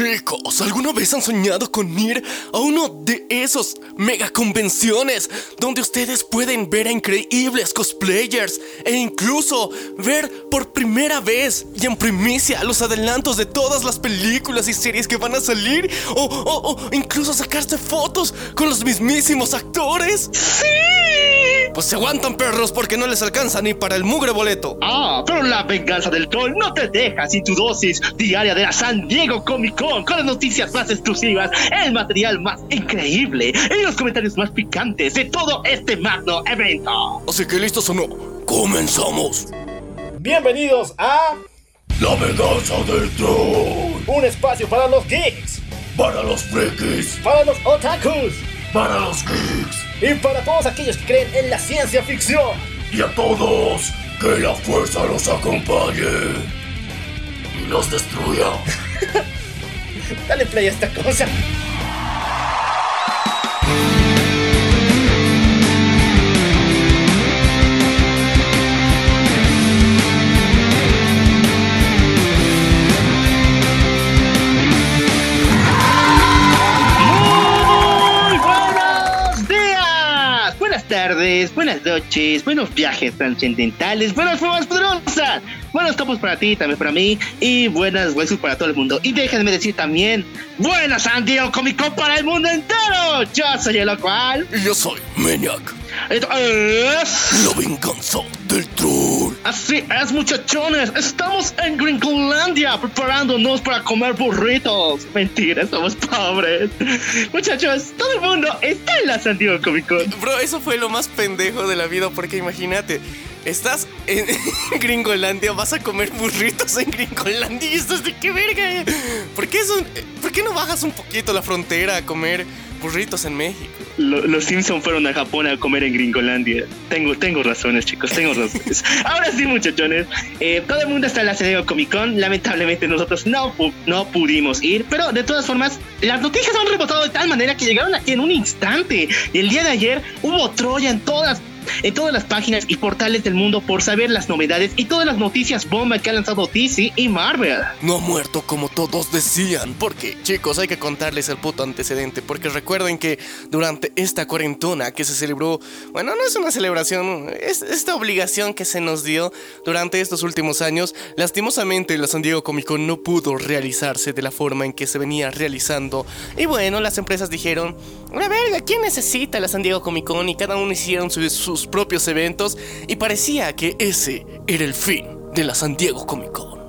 Chicos, ¿alguna vez han soñado con ir a uno de esos mega convenciones donde ustedes pueden ver a increíbles cosplayers e incluso ver por primera vez y en primicia los adelantos de todas las películas y series que van a salir? O, o, o incluso sacarse fotos con los mismísimos actores? ¡Sí! Pues se aguantan perros porque no les alcanza ni para el mugre boleto. Ah, pero la venganza del troll no te deja sin tu dosis diaria de la San Diego Comic Con con las noticias más exclusivas, el material más increíble y los comentarios más picantes de todo este magno evento. Así que listos o no, comenzamos. Bienvenidos a La venganza del troll. un espacio para los geeks, Para los frikis, para los otakus para los geeks y para todos aquellos que creen en la ciencia ficción. y a todos, que la fuerza los acompañe y los destruya. Dale play a esta cosa. Buenas noches, buenos viajes trascendentales, buenas formas poderosas, buenos topos para ti, también para mí, y buenas huesos para todo el mundo. Y déjenme decir también, buenas San Diego Comic Con para el mundo entero. Yo soy el cual. Y yo soy Maniac, Esto es... la venganza del troll. Así es, muchachones. Estamos en Gringolandia preparándonos para comer burritos. Mentira, somos pobres. Muchachos, todo el mundo está en la San Diego Comic Con. Bro, eso fue lo más pendejo de la vida porque imagínate. Estás en Gringolandia, vas a comer burritos en Gringolandia y estás de qué verga. ¿Por qué, eso- ¿Por qué no bajas un poquito la frontera a comer burritos en México? Lo- los Simpson fueron a Japón a comer en Gringolandia. Tengo, tengo razones, chicos, tengo razones. Ahora sí, muchachones. eh, todo el mundo está en la San Diego Comic Con. Lamentablemente nosotros no, pu- no pudimos ir. Pero de todas formas, las noticias han rebotado de tal manera que llegaron aquí en un instante. Y el día de ayer hubo Troya en todas en todas las páginas y portales del mundo por saber las novedades y todas las noticias bomba que ha lanzado DC y Marvel. No ha muerto como todos decían. Porque, chicos, hay que contarles el puto antecedente. Porque recuerden que durante esta cuarentona que se celebró, bueno, no es una celebración, es esta obligación que se nos dio durante estos últimos años. Lastimosamente, la San Diego Comic Con no pudo realizarse de la forma en que se venía realizando. Y bueno, las empresas dijeron: A verga, ¿quién necesita la San Diego Comic Con? Y cada uno hicieron su- sus propios eventos. Y parecía que ese era el fin de la San Diego Comic Con.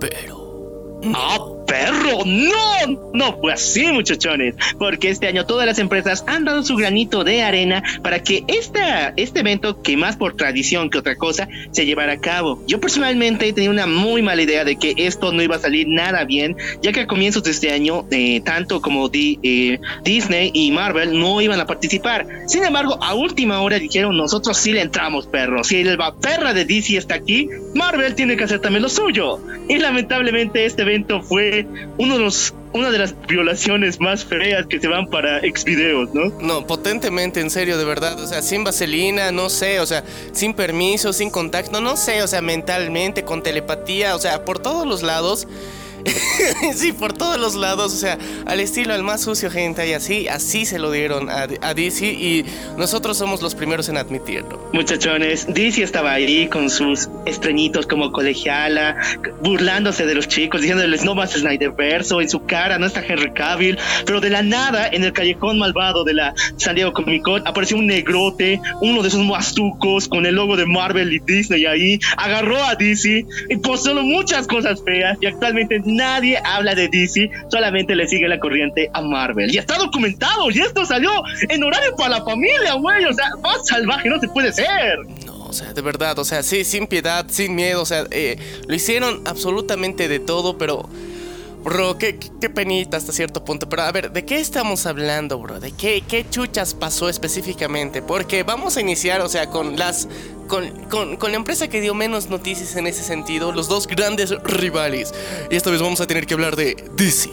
Pero. ¡Ah, perro! ¡No! No fue así, muchachones. Porque este año todas las empresas han dado su granito de arena para que esta, este evento, que más por tradición que otra cosa, se llevara a cabo. Yo personalmente tenía una muy mala idea de que esto no iba a salir nada bien, ya que a comienzos de este año, eh, tanto como Di- eh, Disney y Marvel no iban a participar. Sin embargo, a última hora dijeron, nosotros sí le entramos, perro. Si el perra de DC está aquí, Marvel tiene que hacer también lo suyo. Y lamentablemente este evento fue uno de los, una de las violaciones más feas que se van para exvideos, ¿no? No, potentemente, en serio, de verdad. O sea, sin vaselina, no sé, o sea, sin permiso, sin contacto, no sé, o sea, mentalmente, con telepatía, o sea, por todos los lados. sí, por todos los lados, o sea, al estilo al más sucio, gente, y así, así se lo dieron a, a DC y nosotros somos los primeros en admitirlo. Muchachones, DC estaba ahí con sus estreñitos como colegiala, burlándose de los chicos, diciéndoles no más Snyderverso, en su cara no está Henry Cavill, pero de la nada, en el callejón malvado de la San Diego Comic Con, apareció un negrote, uno de esos mastucos con el logo de Marvel y Disney ahí, agarró a DC y posó muchas cosas feas y actualmente nadie habla de DC, solamente le sigue la corriente a Marvel. Y está documentado y esto salió en horario para la familia, güey, o sea, más salvaje no se puede ser. No, o sea, de verdad, o sea, sí, sin piedad, sin miedo, o sea, eh, lo hicieron absolutamente de todo, pero... Bro, qué, qué- penita hasta cierto punto. Pero a ver, ¿de qué estamos hablando, bro? ¿De qué, qué chuchas pasó específicamente? Porque vamos a iniciar, o sea, con las. Con, con- con la empresa que dio menos noticias en ese sentido, los dos grandes rivales. Y esta vez vamos a tener que hablar de DC.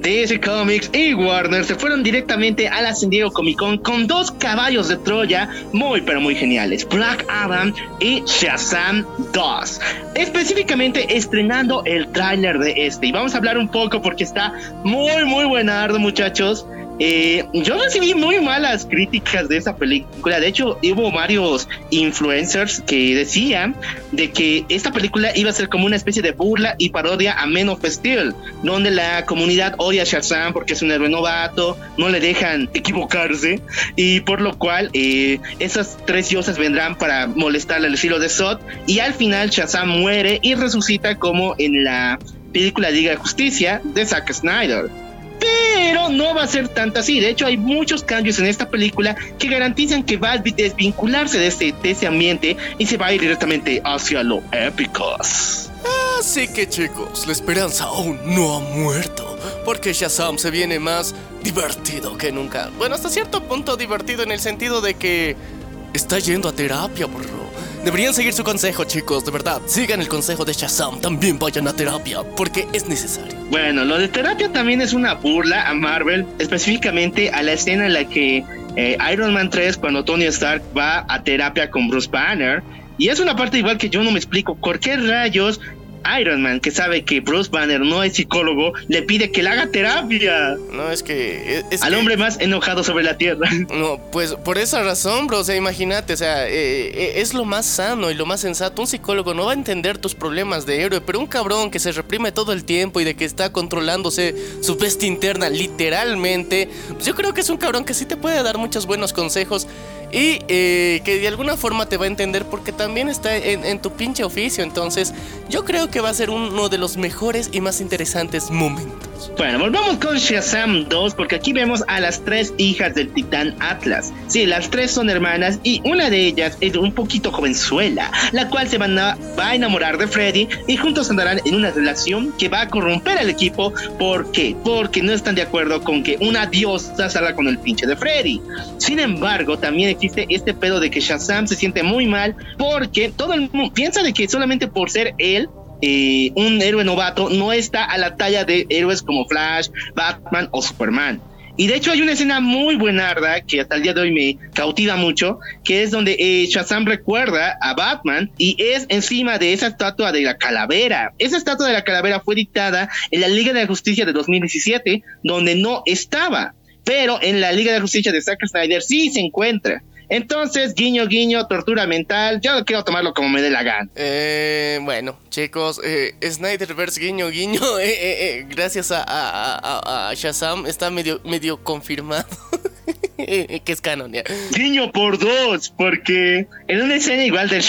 DC Comics y Warner se fueron directamente a la San Comic Con con dos caballos de Troya muy pero muy geniales, Black Adam y Shazam 2. Específicamente estrenando el tráiler de este. Y vamos a hablar un poco porque está muy muy buenardo muchachos. Eh, yo recibí muy malas críticas de esa película. De hecho, hubo varios influencers que decían de que esta película iba a ser como una especie de burla y parodia a Men of Steel, donde la comunidad odia a Shazam porque es un héroe novato, no le dejan equivocarse, y por lo cual eh, esas tres diosas vendrán para molestarle al estilo de Sot, y al final Shazam muere y resucita como en la película Liga de Justicia de Zack Snyder. Pero no va a ser tanto así. De hecho, hay muchos cambios en esta película que garantizan que va a desvincularse de ese, de ese ambiente y se va a ir directamente hacia lo épicos. Así que chicos, la esperanza aún no ha muerto. Porque Shazam se viene más divertido que nunca. Bueno, hasta cierto punto divertido en el sentido de que está yendo a terapia, bro. Deberían seguir su consejo, chicos, de verdad. Sigan el consejo de Shazam, también vayan a terapia, porque es necesario. Bueno, lo de terapia también es una burla a Marvel, específicamente a la escena en la que eh, Iron Man 3, cuando Tony Stark va a terapia con Bruce Banner, y es una parte igual que yo no me explico por qué rayos Iron Man, que sabe que Bruce Banner no es psicólogo, le pide que le haga terapia. No, es que... Es Al hombre más enojado sobre la Tierra. No, pues por esa razón, bro, o sea, imagínate, o sea, eh, eh, es lo más sano y lo más sensato. Un psicólogo no va a entender tus problemas de héroe, pero un cabrón que se reprime todo el tiempo y de que está controlándose su bestia interna literalmente, pues yo creo que es un cabrón que sí te puede dar muchos buenos consejos y eh, que de alguna forma te va a entender porque también está en, tu pinche oficio. Entonces, yo creo que va a ser uno de los mejores y más interesantes momentos. Bueno, volvamos con Shazam 2 porque aquí vemos a las tres hijas del titán Atlas. Sí, las tres son hermanas y una de ellas es un poquito jovenzuela, la cual se va a, enamorar de Freddy y juntos andarán en una relación que va a corromper al equipo. ¿Por qué? Porque no están de acuerdo con que una diosa salga con el pinche de Freddy. Sin embargo, también existe este pedo de que Shazam se siente muy mal porque todo el mundo piensa de que solamente por ser él eh, un héroe novato no está a la talla de héroes como Flash, Batman o Superman. Y de hecho hay una escena muy buenarda que hasta el día de hoy me cautiva mucho, que es donde eh, Shazam recuerda a Batman y es encima de esa estatua de la calavera. Esa estatua de la calavera fue dictada en la Liga de la Justicia de 2017, donde no estaba pero en la Liga de Justicia de Zack Snyder sí se encuentra. Entonces, guiño, guiño, tortura mental, yo quiero tomarlo como me dé la gana. Eh, bueno, chicos, eh, Snyderverse, guiño, guiño, eh, eh, gracias a, a, a, Shazam está medio, medio confirmado. que es canon, ya. Guiño por dos, porque en una escena igual del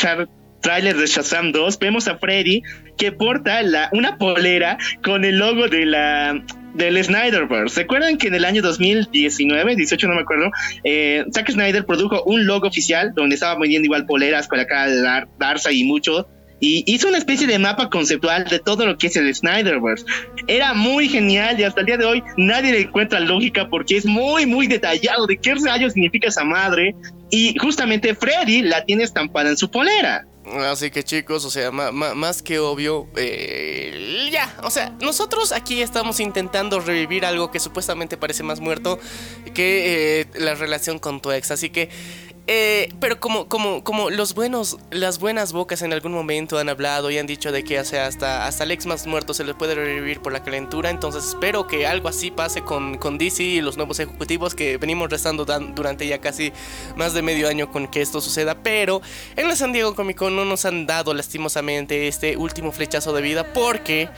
trailer de Shazam 2 vemos a Freddy que porta la, una polera con el logo de la del Snyderverse. ¿Recuerdan que en el año 2019, 18 no me acuerdo, eh, Zack Snyder produjo un logo oficial donde estaba vendiendo igual poleras con la cara de Dar Darza y mucho? Y hizo una especie de mapa conceptual de todo lo que es el Snyderverse. Era muy genial y hasta el día de hoy nadie le encuentra lógica porque es muy, muy detallado de qué rayos significa esa madre. Y justamente Freddy la tiene estampada en su polera. Así que chicos, o sea, más que obvio, eh, ya, o sea, nosotros aquí estamos intentando revivir algo que supuestamente parece más muerto que eh, la relación con tu ex. Así que eh, pero como, como, como los buenos, las buenas bocas en algún momento han hablado y han dicho de que hasta, hasta el ex más muerto se le puede revivir por la calentura. Entonces espero que algo así pase con, con DC y los nuevos ejecutivos que venimos restando durante ya casi más de medio año con que esto suceda. Pero en la San Diego Comic Con no nos han dado lastimosamente este último flechazo de vida porque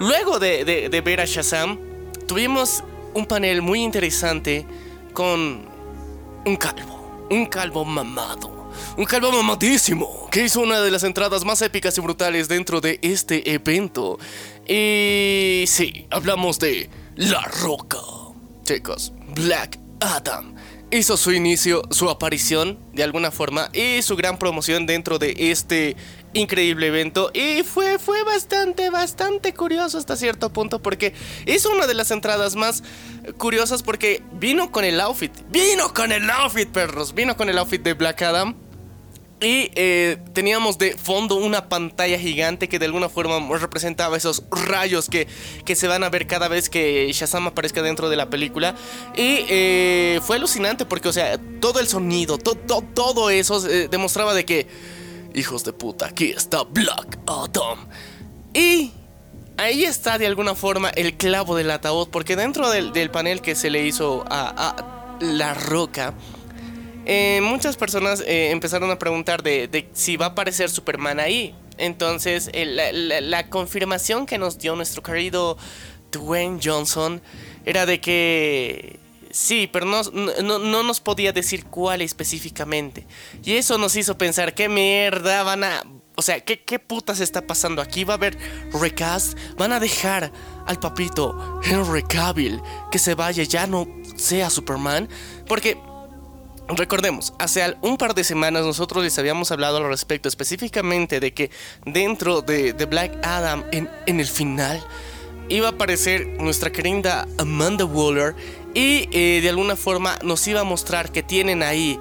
luego de, de ver a Shazam tuvimos un panel muy interesante con un calvo un calvo mamado. Un calvo mamadísimo que hizo una de las entradas más épicas y brutales dentro de este evento. Y sí, hablamos de La Roca. Chicos, Black Adam hizo su inicio, su aparición de alguna forma y su gran promoción dentro de este increíble evento y fue, fue bastante, bastante curioso hasta cierto punto porque es una de las entradas más curiosas porque vino con el outfit, vino con el outfit, perros, vino con el outfit de Black Adam. Y eh, teníamos de fondo una pantalla gigante que de alguna forma representaba esos rayos que, que se van a ver cada vez que Shazam aparezca dentro de la película. Y eh, fue alucinante porque, o sea, todo el sonido, todo eso eh, demostraba de que, hijos de puta, aquí está Black Adam. Y ahí está de alguna forma el clavo del ataúd, porque dentro del, panel que se le hizo a La Roca, eh, muchas personas eh, empezaron a preguntar de, si va a aparecer Superman ahí. Entonces, eh, la, confirmación que nos dio nuestro querido Dwayne Johnson era de que sí, pero no, no, nos podía decir cuál específicamente. Y eso nos hizo pensar, ¿qué mierda van a... O sea, ¿qué, qué putas está pasando aquí? ¿Va a haber recast? ¿Van a dejar al papito Henry Cavill que se vaya, ya no sea Superman? Porque Recordemos, hace un par de semanas nosotros les habíamos hablado al respecto específicamente de que dentro de, Black Adam en, el final iba a aparecer nuestra querida Amanda Waller y eh, de alguna forma nos iba a mostrar que tienen ahí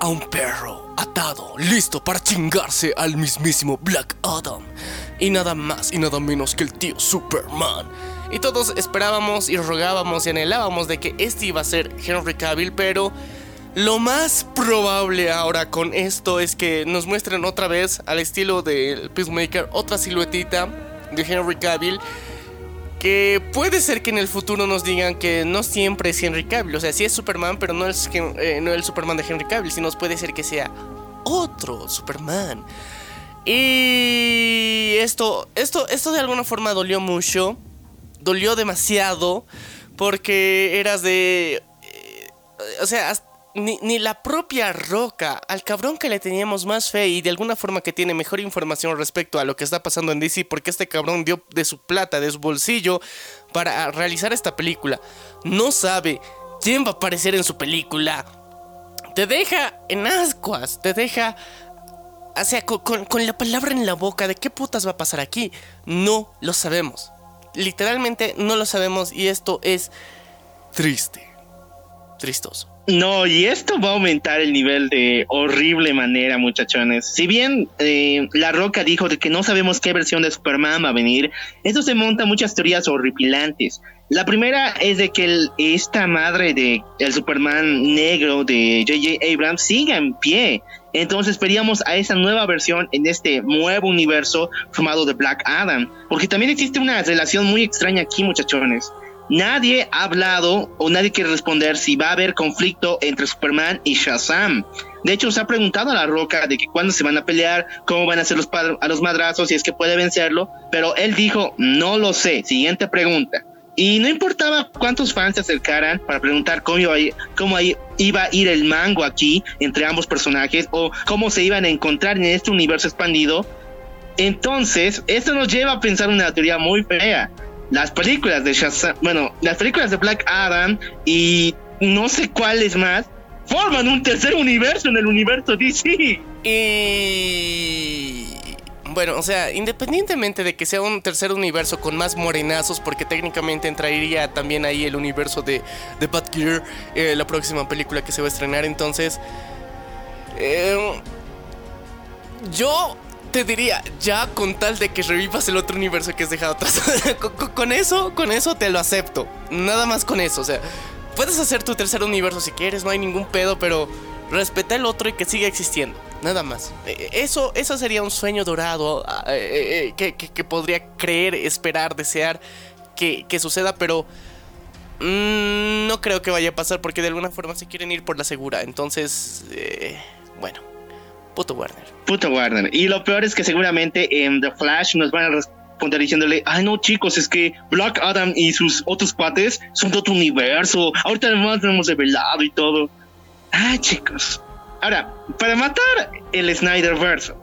a un perro atado, listo para chingarse al mismísimo Black Adam. Y nada más y nada menos que el tío Superman. Y todos esperábamos y rogábamos y anhelábamos de que este iba a ser Henry Cavill, pero lo más probable ahora con esto es que nos muestren otra vez al estilo del Peacemaker otra siluetita de Henry Cavill. Que puede ser que en el futuro nos digan que no siempre es Henry Cavill. O sea, sí es Superman, pero no es, eh, no el Superman de Henry Cavill. Sino puede ser que sea otro Superman. Y esto, esto, esto de alguna forma dolió mucho. Dolió demasiado. Porque eras de... Eh, o sea, hasta ni, la propia Roca, al cabrón que le teníamos más fe y de alguna forma que tiene mejor información respecto a lo que está pasando en DC, porque este cabrón dio de su plata, de su bolsillo, para realizar esta película, no sabe quién va a aparecer en su película. Te deja en ascuas, te deja... O sea, con, con la palabra en la boca de qué putas va a pasar aquí. No lo sabemos. Literalmente no lo sabemos y esto es triste. Tristoso. No, y esto va a aumentar el nivel de horrible manera, muchachones. Si bien eh, La Roca dijo de que no sabemos qué versión de Superman va a venir, esto se monta muchas teorías horripilantes. La primera es de que esta madre de el Superman negro de J.J. Abrams siga en pie. Entonces pedíamos a esa nueva versión en este nuevo universo formado de Black Adam. Porque también existe una relación muy extraña aquí, muchachones. Nadie ha hablado o nadie quiere responder si va a haber conflicto entre Superman y Shazam. De hecho, se ha preguntado a La Roca de que cuándo se van a pelear, cómo van a ser los a los madrazos, si es que puede vencerlo, pero él dijo, no lo sé. Siguiente pregunta. Y no importaba cuántos fans se acercaran para preguntar cómo iba, a ir, cómo iba a ir el mango aquí entre ambos personajes o cómo se iban a encontrar en este universo expandido. Entonces, esto nos lleva a pensar una teoría muy fea las películas de Shazam, bueno, las películas de Black Adam y no sé cuáles más, forman un tercer universo en el universo DC. Y... Bueno, o sea, independientemente de que sea un tercer universo con más morenazos, porque técnicamente entraría también ahí el universo de, de Batgear, eh, la próxima película que se va a estrenar, entonces... Eh, yo te diría, ya con tal de que revivas el otro universo que has dejado atrás. con, eso, con eso te lo acepto. Nada más con eso. O sea, puedes hacer tu tercer universo si quieres, no hay ningún pedo, pero respeta el otro y que siga existiendo. Nada más. E, e, eso, eso sería un sueño dorado eh, eh, que, podría creer, esperar, desear que, suceda, pero mm, no creo que vaya a pasar porque de alguna forma se quieren ir por la segura. Entonces, eh, bueno. Puto Warner. Puto Warner. Y lo peor es que seguramente en The Flash nos van a responder diciéndole, ay no chicos, es que Black Adam y sus otros cuates son de otro universo. Ahorita además lo hemos revelado y todo. Ay chicos. Ahora, para matar el Snyderverse,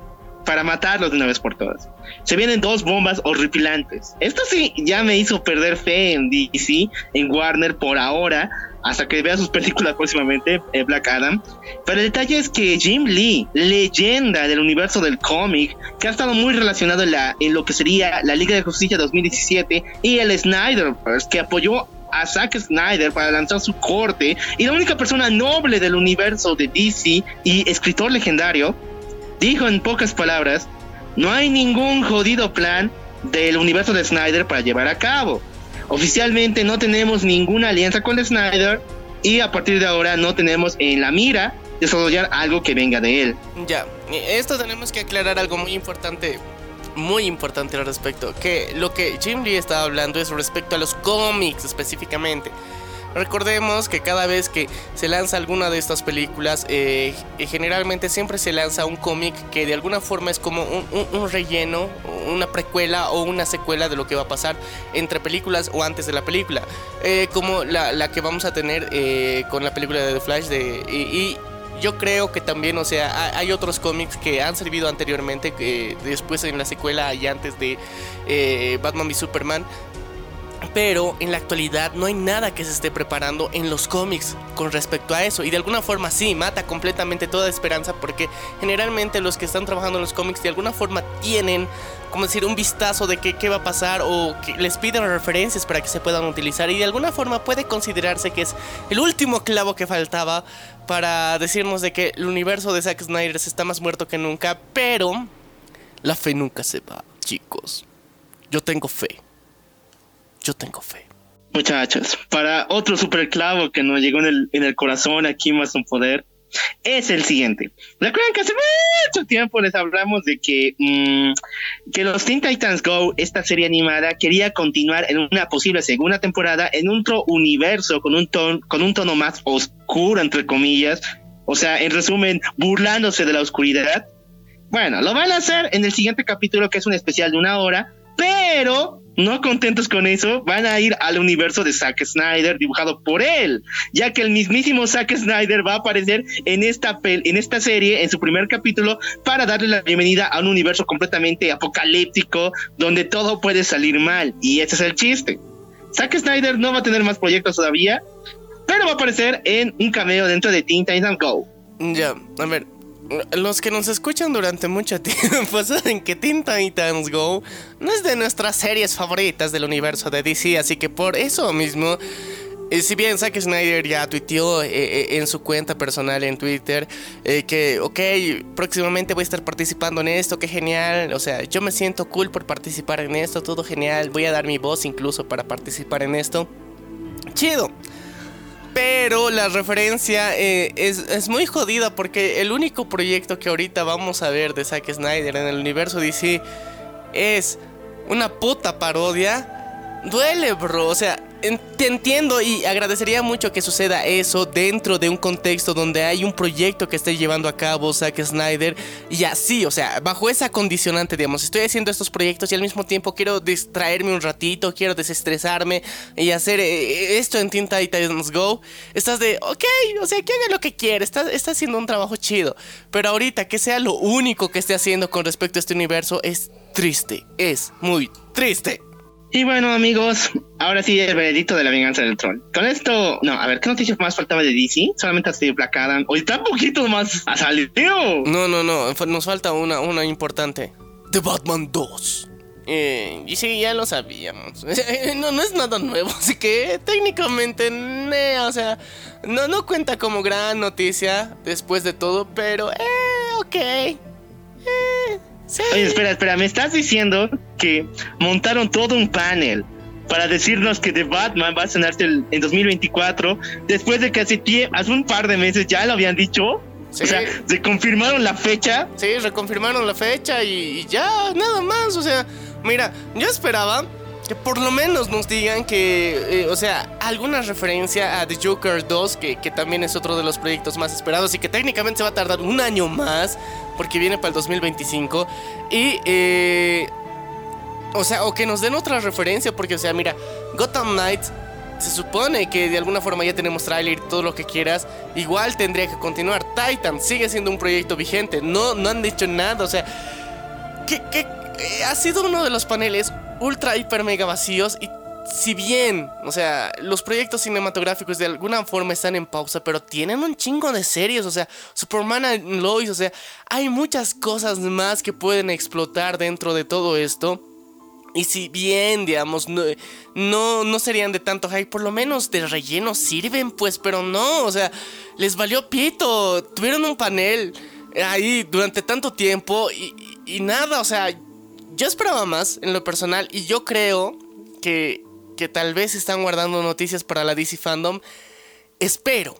para matarlos de una vez por todas, se vienen dos bombas horripilantes. Esto sí ya me hizo perder fe en DC, en Warner por ahora, hasta que vea sus películas próximamente, eh, Black Adam. Pero el detalle es que Jim Lee, leyenda del universo del cómic, que ha estado muy relacionado en, la, en lo que sería la Liga de Justicia 2017 y el Snyderverse, que apoyó a Zack Snyder para lanzar su corte y la única persona noble del universo de DC y escritor legendario, dijo en pocas palabras, no hay ningún jodido plan del universo de Snyder para llevar a cabo. Oficialmente no tenemos ninguna alianza con Snyder y a partir de ahora no tenemos en la mira desarrollar algo que venga de él. Ya, esto tenemos que aclarar algo muy importante muy importante al respecto. Que lo que Jim Lee estaba hablando es respecto a los cómics específicamente. Recordemos que cada vez que se lanza alguna de estas películas, eh, generalmente siempre se lanza un cómic que de alguna forma es como un, relleno, una precuela o una secuela de lo que va a pasar entre películas o antes de la película. Eh, como la, que vamos a tener eh, con la película de The Flash de, y yo creo que también, o sea, hay otros cómics que han servido anteriormente, que después en la secuela y antes de eh, Batman y Superman. Pero en la actualidad no hay nada que se esté preparando en los cómics con respecto a eso. Y de alguna forma sí, mata completamente toda esperanza porque generalmente los que están trabajando en los cómics de alguna forma tienen como decir, un vistazo de qué, qué va a pasar o que les piden referencias para que se puedan utilizar y de alguna forma puede considerarse que es el último clavo que faltaba para decirnos de que el universo de Zack Snyder está más muerto que nunca, pero la fe nunca se va, chicos. Yo tengo fe. Yo tengo fe. Muchachos, para otro super clavo que nos llegó en el, en el corazón aquí más un poder, es el siguiente. Recuerden que hace mucho tiempo les hablamos de que, mm, que los Teen Titans Go, esta serie animada, quería continuar en una posible segunda temporada en otro universo con un, tono, con un tono más oscuro, entre comillas. O sea, en resumen, burlándose de la oscuridad. Bueno, lo van a hacer en el siguiente capítulo, que es un especial de una hora, pero no contentos con eso, van a ir al universo de Zack Snyder dibujado por él, ya que el mismísimo Zack Snyder va a aparecer en esta, en esta serie, en su primer capítulo, para darle la bienvenida a un universo completamente apocalíptico, donde todo puede salir mal, y ese es el chiste. Zack Snyder no va a tener más proyectos todavía, pero va a aparecer en un cameo dentro de Teen Titans Go. Ya, a ver, los que nos escuchan durante mucho tiempo saben que Teen Titans Go no es de nuestras series favoritas del universo de DC, así que por eso mismo, eh, si bien Zack Snyder ya tuiteó eh, eh, en su cuenta personal en Twitter que, ok, próximamente voy a estar participando en esto, qué genial, o sea, yo me siento cool por participar en esto, todo genial, voy a dar mi voz incluso para participar en esto. Chido. Pero la referencia eh, es, muy jodida porque el único proyecto que ahorita vamos a ver de Zack Snyder en el universo DC es una puta parodia. Duele, bro. O sea, te entiendo y agradecería mucho que suceda eso dentro de un contexto donde hay un proyecto que esté llevando a cabo Zack Snyder y así, o sea, bajo esa condicionante, digamos, estoy haciendo estos proyectos y al mismo tiempo quiero distraerme un ratito, quiero desestresarme y hacer eh, esto en Teen Titans Go. Estás de, ok, o sea, que haga lo que quiera, está, está haciendo un trabajo chido, pero ahorita que sea lo único que esté haciendo con respecto a este universo es triste, es muy triste. Y bueno, amigos, ahora sí el veredicto de la venganza del troll. Con esto, no, a ver, ¿qué noticias más faltaba de DC? Solamente ha sido placada. Hoy está un poquito más a salir. No, no, no, nos falta una, una importante. The Batman 2. Eh, y sí, ya lo sabíamos. no, no es nada nuevo, así que técnicamente, o sea, no, no cuenta como gran noticia después de todo, pero, eh, ok. Eh, Oye, espera, espera, me estás diciendo que montaron todo un panel para decirnos que The Batman va a estrenarse en 2024, después de que hace, hace un par de meses ya lo habían dicho. O sea, se confirmaron la fecha. Sí, reconfirmaron la fecha y, ya, nada más. O sea, mira, yo esperaba que por lo menos nos digan que, eh, o sea, alguna referencia a The Joker 2, que, que, también es otro de los proyectos más esperados y que técnicamente se va a tardar un año más, porque viene para el 2025. Y, eh, o sea, o que nos den otra referencia, porque, o sea, mira, Gotham Knights se supone que de alguna forma ya tenemos trailer todo lo que quieras. Igual tendría que continuar. Titan sigue siendo un proyecto vigente. No, no han dicho nada. O sea, que, que eh, ha sido uno de los paneles ultra, hiper, mega vacíos. Y si bien, o sea, los proyectos cinematográficos de alguna forma están en pausa, pero tienen un chingo de series, o sea, Superman and Lois, o sea, hay muchas cosas más que pueden explotar dentro de todo esto. Y si bien, digamos, no, no, serían de tanto hype, por lo menos de relleno sirven, pues, pero no, o sea, les valió pito. Tuvieron un panel ahí durante tanto tiempo y, y nada, o sea, yo esperaba más en lo personal y yo creo que, que tal vez están guardando noticias para la DC Fandom. Espero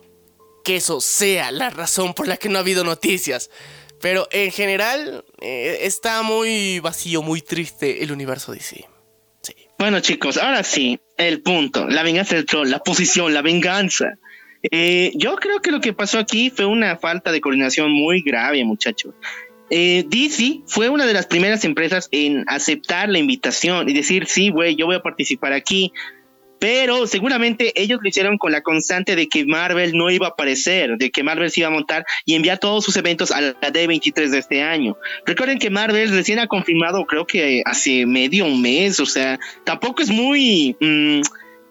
que eso sea la razón por la que no ha habido noticias. Pero en general eh, está muy vacío, muy triste el universo DC. Sí. Bueno chicos, ahora sí, el punto, la venganza del troll, la posición, la venganza. Eh, yo creo que lo que pasó aquí fue una falta de coordinación muy grave, muchachos. Eh, DC fue una de las primeras empresas en aceptar la invitación y decir, sí, güey, yo voy a participar aquí. Pero seguramente ellos lo hicieron con la constante de que Marvel no iba a aparecer, de que Marvel se iba a montar y enviar todos sus eventos a la D23 de este año. Recuerden que Marvel recién ha confirmado, creo que hace medio mes, o sea, tampoco es muy... Mmm,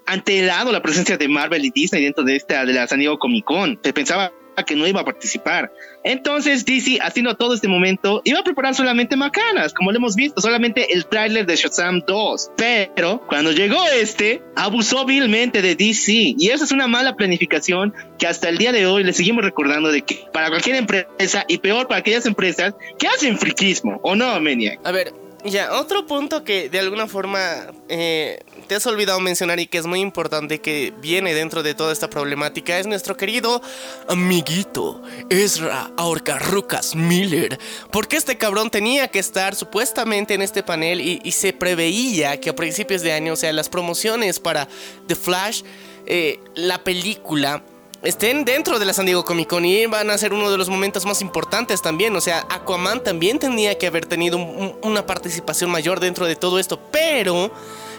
antelado la presencia de Marvel y Disney dentro de esta de la San Diego Comic Con. Se pensaba que no iba a participar. Entonces DC, haciendo todo este momento, iba a preparar solamente macanas, como lo hemos visto, solamente el tráiler de Shazam 2. Pero cuando llegó este, abusó vilmente de DC. Y eso es una mala planificación que hasta el día de hoy le seguimos recordando de que para cualquier empresa, y peor para aquellas empresas que hacen friquismo, ¿o no, Maniac? A ver, ya, otro punto que de alguna forma eh, te has olvidado mencionar y que es muy importante que viene dentro de toda esta problemática es nuestro querido amiguito Ezra Ahorcarrucas Miller. Porque este cabrón tenía que estar supuestamente en este panel y, se preveía que a principios de año, o sea, las promociones para The Flash, eh, la película estén dentro de la San Diego Comic Con y van a ser uno de los momentos más importantes también. O sea, Aquaman también tenía que haber tenido un, una participación mayor dentro de todo esto, pero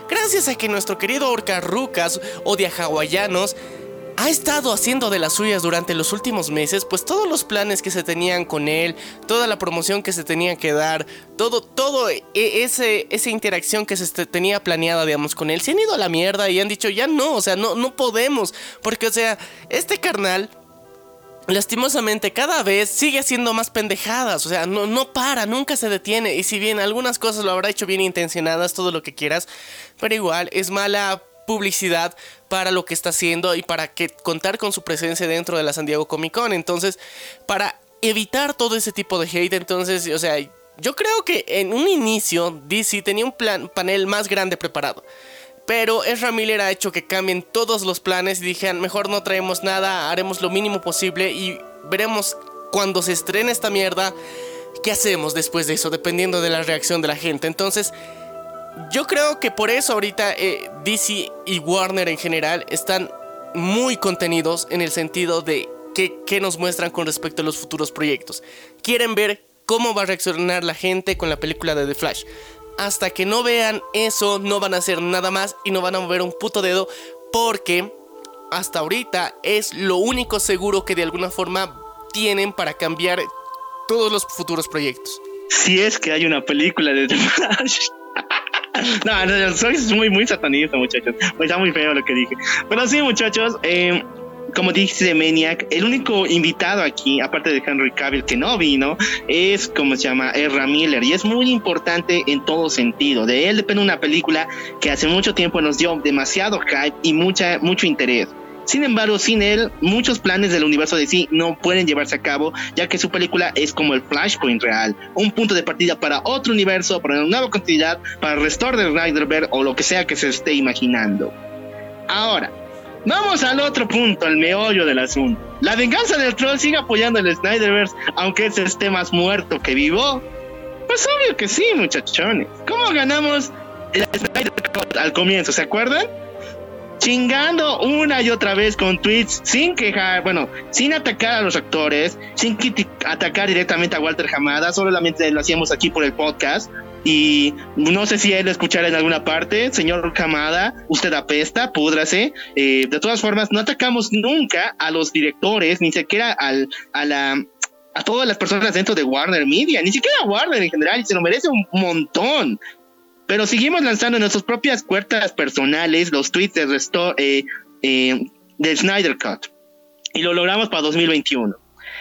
gracias a que nuestro querido Orca Rucas odia hawaianos ha estado haciendo de las suyas durante los últimos meses, pues todos los planes que se tenían con él, toda la promoción que se tenía que dar, todo, todo e, ese, esa interacción que se tenía planeada, digamos, con él, se han ido a la mierda y han dicho, ya no, o sea, no, no podemos, porque, o sea, este carnal lastimosamente cada vez sigue haciendo más pendejadas, o sea, no, no para, nunca se detiene. Y si bien algunas cosas lo habrá hecho bien intencionadas, todo lo que quieras, pero igual es mala publicidad para lo que está haciendo y para que contar con su presencia dentro de la San Diego Comic Con. Entonces, para evitar todo ese tipo de hate, entonces, o sea, yo creo que en un inicio DC tenía un plan, panel más grande preparado. Pero Ezra Miller ha hecho que cambien todos los planes y dijeron, mejor no traemos nada, haremos lo mínimo posible y veremos cuando se estrene esta mierda, qué hacemos después de eso, dependiendo de la reacción de la gente. Entonces, yo creo que por eso ahorita eh, DC y Warner en general están muy contenidos en el sentido de qué nos muestran con respecto a los futuros proyectos. Quieren ver cómo va a reaccionar la gente con la película de The Flash. Hasta que no vean eso, no van a hacer nada más y no van a mover un puto dedo porque hasta ahorita es lo único seguro que de alguna forma tienen para cambiar todos los futuros proyectos. Si es que hay una película de The Flash. no, no, soy muy, muy satanista, muchachos. Pues está muy feo lo que dije. Pero sí, muchachos, eh, como dice Maniac, el único invitado aquí, aparte de Henry Cavill que no vino, es como se llama Ezra Miller y es muy importante en todo sentido. De él depende una película que hace mucho tiempo nos dio demasiado hype y mucha, mucho interés. Sin embargo, sin él, muchos planes del universo de sí no pueden llevarse a cabo, ya que su película es como el Flashpoint real, un punto de partida para otro universo, para una nueva continuidad, para el restore de Snyderverse o lo que sea que se esté imaginando. Ahora, Vamos al otro punto, al meollo del asunto. La venganza del troll sigue apoyando el Snyderverse, aunque ese esté más muerto que vivo. Pues obvio que sí, muchachones. ¿Cómo ganamos el Snyder al comienzo? ¿Se acuerdan? Chingando una y otra vez con tweets sin quejar, bueno, sin atacar a los actores, sin atacar directamente a Walter Hamada, solamente lo hacíamos aquí por el podcast. Y no sé si él lo escuchará en alguna parte, señor Hamada, usted apesta, púdrase. Eh, de todas formas, no atacamos nunca a los directores, ni siquiera al, a la a todas las personas dentro de Warner Media, ni siquiera a Warner en general, y se lo merece un montón pero seguimos lanzando en nuestras propias cuentas personales los tweets de eh, eh, Snyder Cut. Y lo logramos para 2021.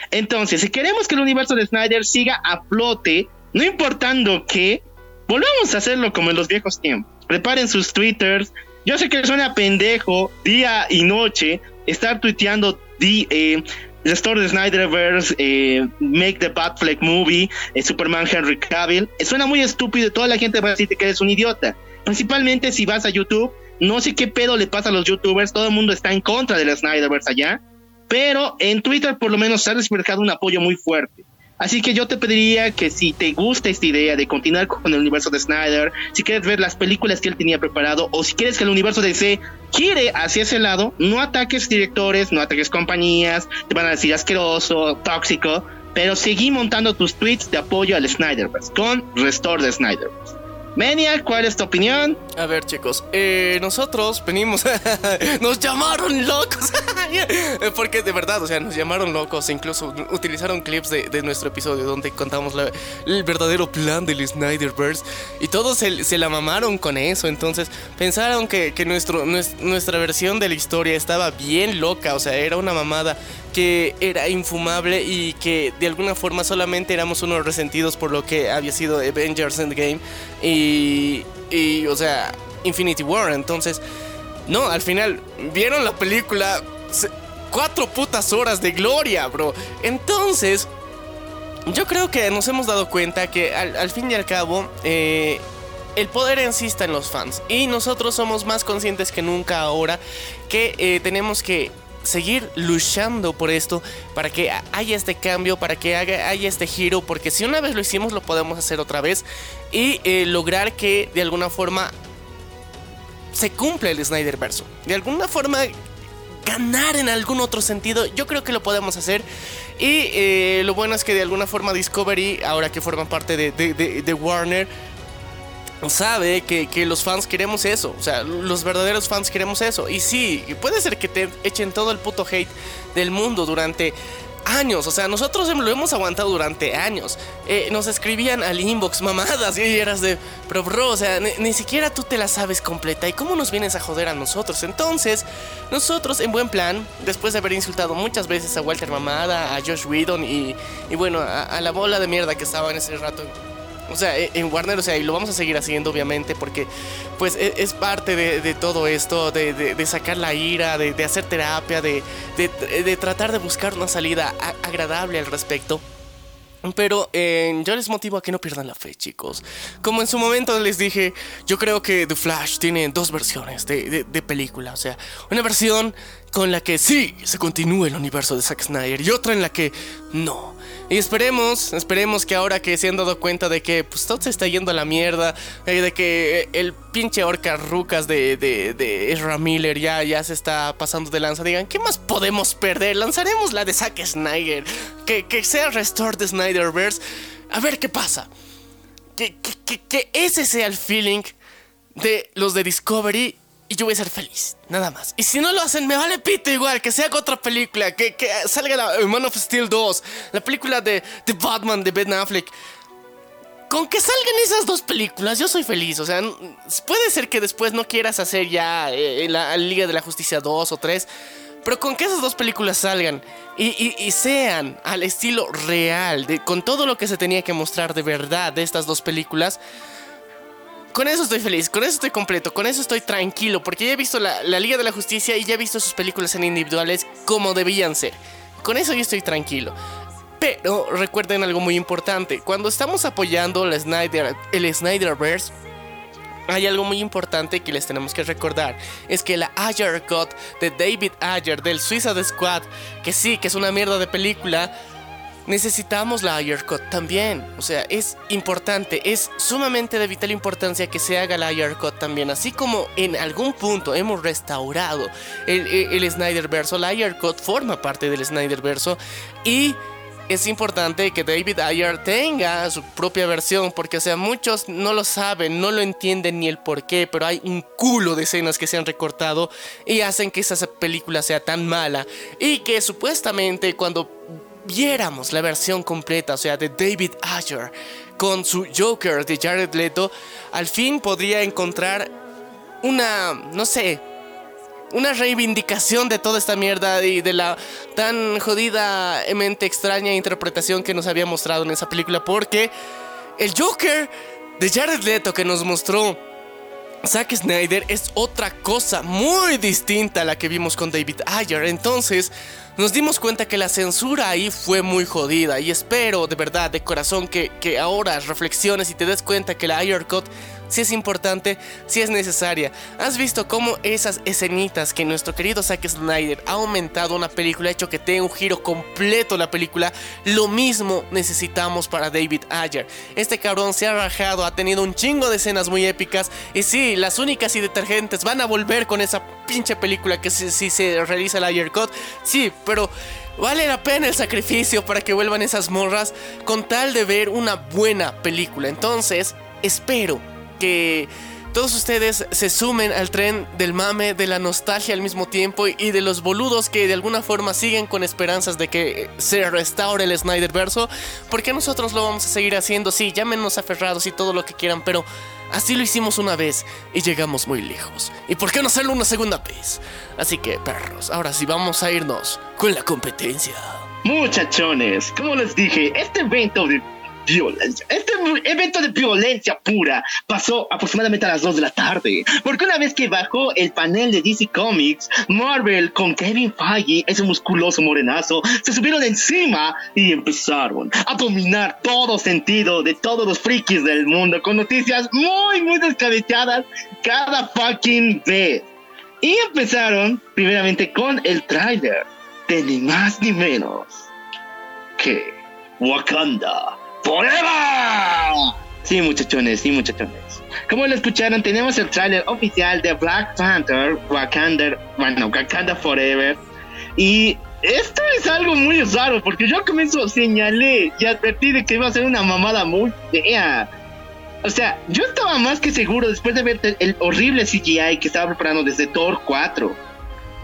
Entonces, si queremos que el universo de Snyder siga a flote, no importando qué, volvamos a hacerlo como en los viejos tiempos. Preparen sus twitters. Yo sé que suena pendejo día y noche estar tuiteando eh, The Snyderverse, eh, Make the Batfleck Movie, eh, Superman Henry Cavill. Eh, suena muy estúpido y toda la gente va a decirte que eres un idiota. Principalmente si vas a YouTube, no sé qué pedo le pasa a los youtubers, todo el mundo está en contra de la Snyderverse allá, pero en Twitter por lo menos se ha reflejado un apoyo muy fuerte. Así que yo te pediría que si te gusta esta idea de continuar con el universo de Snyder, si quieres ver las películas que él tenía preparado, o si quieres que el universo DC quiere hacia ese lado, no ataques directores, no ataques compañías, te van a decir asqueroso, tóxico, pero seguí montando tus tweets de apoyo al Snyderverse con Restore de Snyderverse. Menia, ¿cuál es tu opinión? A ver, chicos, eh, nosotros venimos. nos llamaron locos. Porque de verdad, o sea, nos llamaron locos. Incluso utilizaron clips de, nuestro episodio donde contamos el verdadero plan del Snyderverse. Y todos se, la mamaron con eso. Entonces pensaron que, nuestro, nuestra versión de la historia estaba bien loca. O sea, era una mamada que era infumable y que de alguna forma solamente éramos unos resentidos por lo que había sido Avengers Endgame y, y o sea, Infinity War. Entonces, no, al final vieron la película cuatro putas horas de gloria, bro. Entonces, yo creo que nos hemos dado cuenta que al, fin y al cabo, eh, el poder en sí está en los fans. Y nosotros somos más conscientes que nunca ahora que eh, tenemos que seguir luchando por esto para que haya este cambio, para que haya, este giro, porque si una vez lo hicimos lo podemos hacer otra vez y eh, lograr que de alguna forma se cumpla el Snyder verso. De alguna forma ganar en algún otro sentido, yo creo que lo podemos hacer. Y eh, lo bueno es que de alguna forma Discovery, ahora que forman parte de, de Warner, sabe que, los fans queremos eso. O sea, los verdaderos fans queremos eso. Y sí, puede ser que te echen todo el puto hate del mundo durante años. O sea, nosotros lo hemos aguantado durante años. Eh, nos escribían al inbox mamadas y eras de, pero bro, o sea, ni, siquiera tú te la sabes completa. ¿Y cómo nos vienes a joder a nosotros? Entonces, nosotros en buen plan, después de haber insultado muchas veces a Walter Mamada, a Josh Whedon y, bueno, a la bola de mierda que estaba en ese rato o sea, e, en Warner, o sea, y lo vamos a seguir haciendo, obviamente, porque pues e, es, parte de, todo esto, de, sacar la ira, de, hacer terapia, de, tratar de buscar una salida agradable al respecto. Pero eh, yo les motivo a que no pierdan la fe, chicos. Como en su momento les dije, yo creo que The Flash tiene dos versiones de, de, película. O sea, una versión con la que sí se continúa el universo de Zack Snyder y otra en la que no. Y esperemos, esperemos que ahora que se han dado cuenta de que pues todo se está yendo a la mierda, eh, de que el pinche orca rucas de, de, Ezra Miller ya, ya se está pasando de lanza, digan, ¿qué más podemos perder? Lanzaremos la de Zack Snyder, que, que sea Restore the Snyderverse, a ver qué pasa. Que, que ese sea el feeling de los de Discovery y yo voy a ser feliz, nada más. Y si no lo hacen, me vale pito igual, que sea otra película, que, que salga la Man of Steel 2, la película de, de Batman de Ben Affleck. Con que salgan esas dos películas, yo soy feliz. O sea, puede ser que después no quieras hacer ya eh, la Liga de la Justicia 2 o 3, pero con que esas dos películas salgan y, y, sean al estilo real, de, con todo lo que se tenía que mostrar de verdad de estas dos películas, con eso estoy feliz, con eso estoy completo, con eso estoy tranquilo, porque ya he visto la, Liga de la Justicia y ya he visto sus películas en individuales como debían ser. Con eso yo estoy tranquilo. Pero recuerden algo muy importante, cuando estamos apoyando el, Snyder, el Snyderverse, hay algo muy importante que les tenemos que recordar. Es que la Ayer Cut de David Ayer del Suicide Squad, que sí, que es una mierda de película, necesitamos la Cut también. O sea, es importante, es sumamente de vital importancia que se haga la Cut también. Así como en algún punto hemos restaurado el, el, Snyder Verso, la Cut forma parte del Snyder Verso y es importante que David Ayer tenga su propia versión, porque o sea, muchos no lo saben, no lo entienden ni el por qué, pero hay un culo de escenas que se han recortado y hacen que esa película sea tan mala y que supuestamente cuando viéramos la versión completa, o sea, de David Ayer con su Joker de Jared Leto, al fin podría encontrar una, no sé, una reivindicación de toda esta mierda y de la tan jodida mente extraña interpretación que nos había mostrado en esa película, porque el Joker de Jared Leto que nos mostró Zack Snyder es otra cosa muy distinta a la que vimos con David Ayer. Entonces, nos dimos cuenta que la censura ahí fue muy jodida. Y espero de verdad, de corazón, que, que ahora reflexiones y te des cuenta que la Ayer Cut si es importante, si es necesaria. ¿Has visto cómo esas escenitas que nuestro querido Zack Snyder ha aumentado una película, ha hecho que tenga un giro completo la película? Lo mismo necesitamos para David Ayer. Este cabrón se ha rajado, ha tenido un chingo de escenas muy épicas. Y sí, las únicas y detergentes van a volver con esa pinche película que si, se realiza el Ayer Cut. Sí, pero... Vale la pena el sacrificio para que vuelvan esas morras con tal de ver una buena película. Entonces, espero que todos ustedes se sumen al tren del mame, de la nostalgia al mismo tiempo y de los boludos que de alguna forma siguen con esperanzas de que se restaure el Snyder verso, porque nosotros lo vamos a seguir haciendo, sí, llámenos aferrados y todo lo que quieran, pero así lo hicimos una vez y llegamos muy lejos. ¿Y por qué no hacerlo una segunda vez? Así que, perros, ahora sí vamos a irnos con la competencia. Muchachones, como les dije, este evento de violencia. Este evento de violencia pura pasó aproximadamente a las 2 de la tarde, porque una vez que bajó el panel de DC Comics, Marvel con Kevin Feige, ese musculoso morenazo, se subieron encima y empezaron a dominar todo sentido de todos los frikis del mundo con noticias muy, muy descabelladas cada fucking vez. Y empezaron primeramente con el trailer de ni más ni menos que Wakanda Forever. Sí, muchachones, sí, muchachones. Como lo escucharon, tenemos el tráiler oficial de Black Panther, Wakanda, bueno, Wakanda Forever. Y esto es algo muy raro, porque yo comienzo señalé y advertí de que iba a ser una mamada muy fea. O sea, yo estaba más que seguro después de ver el horrible CGI que estaba preparando desde Thor 4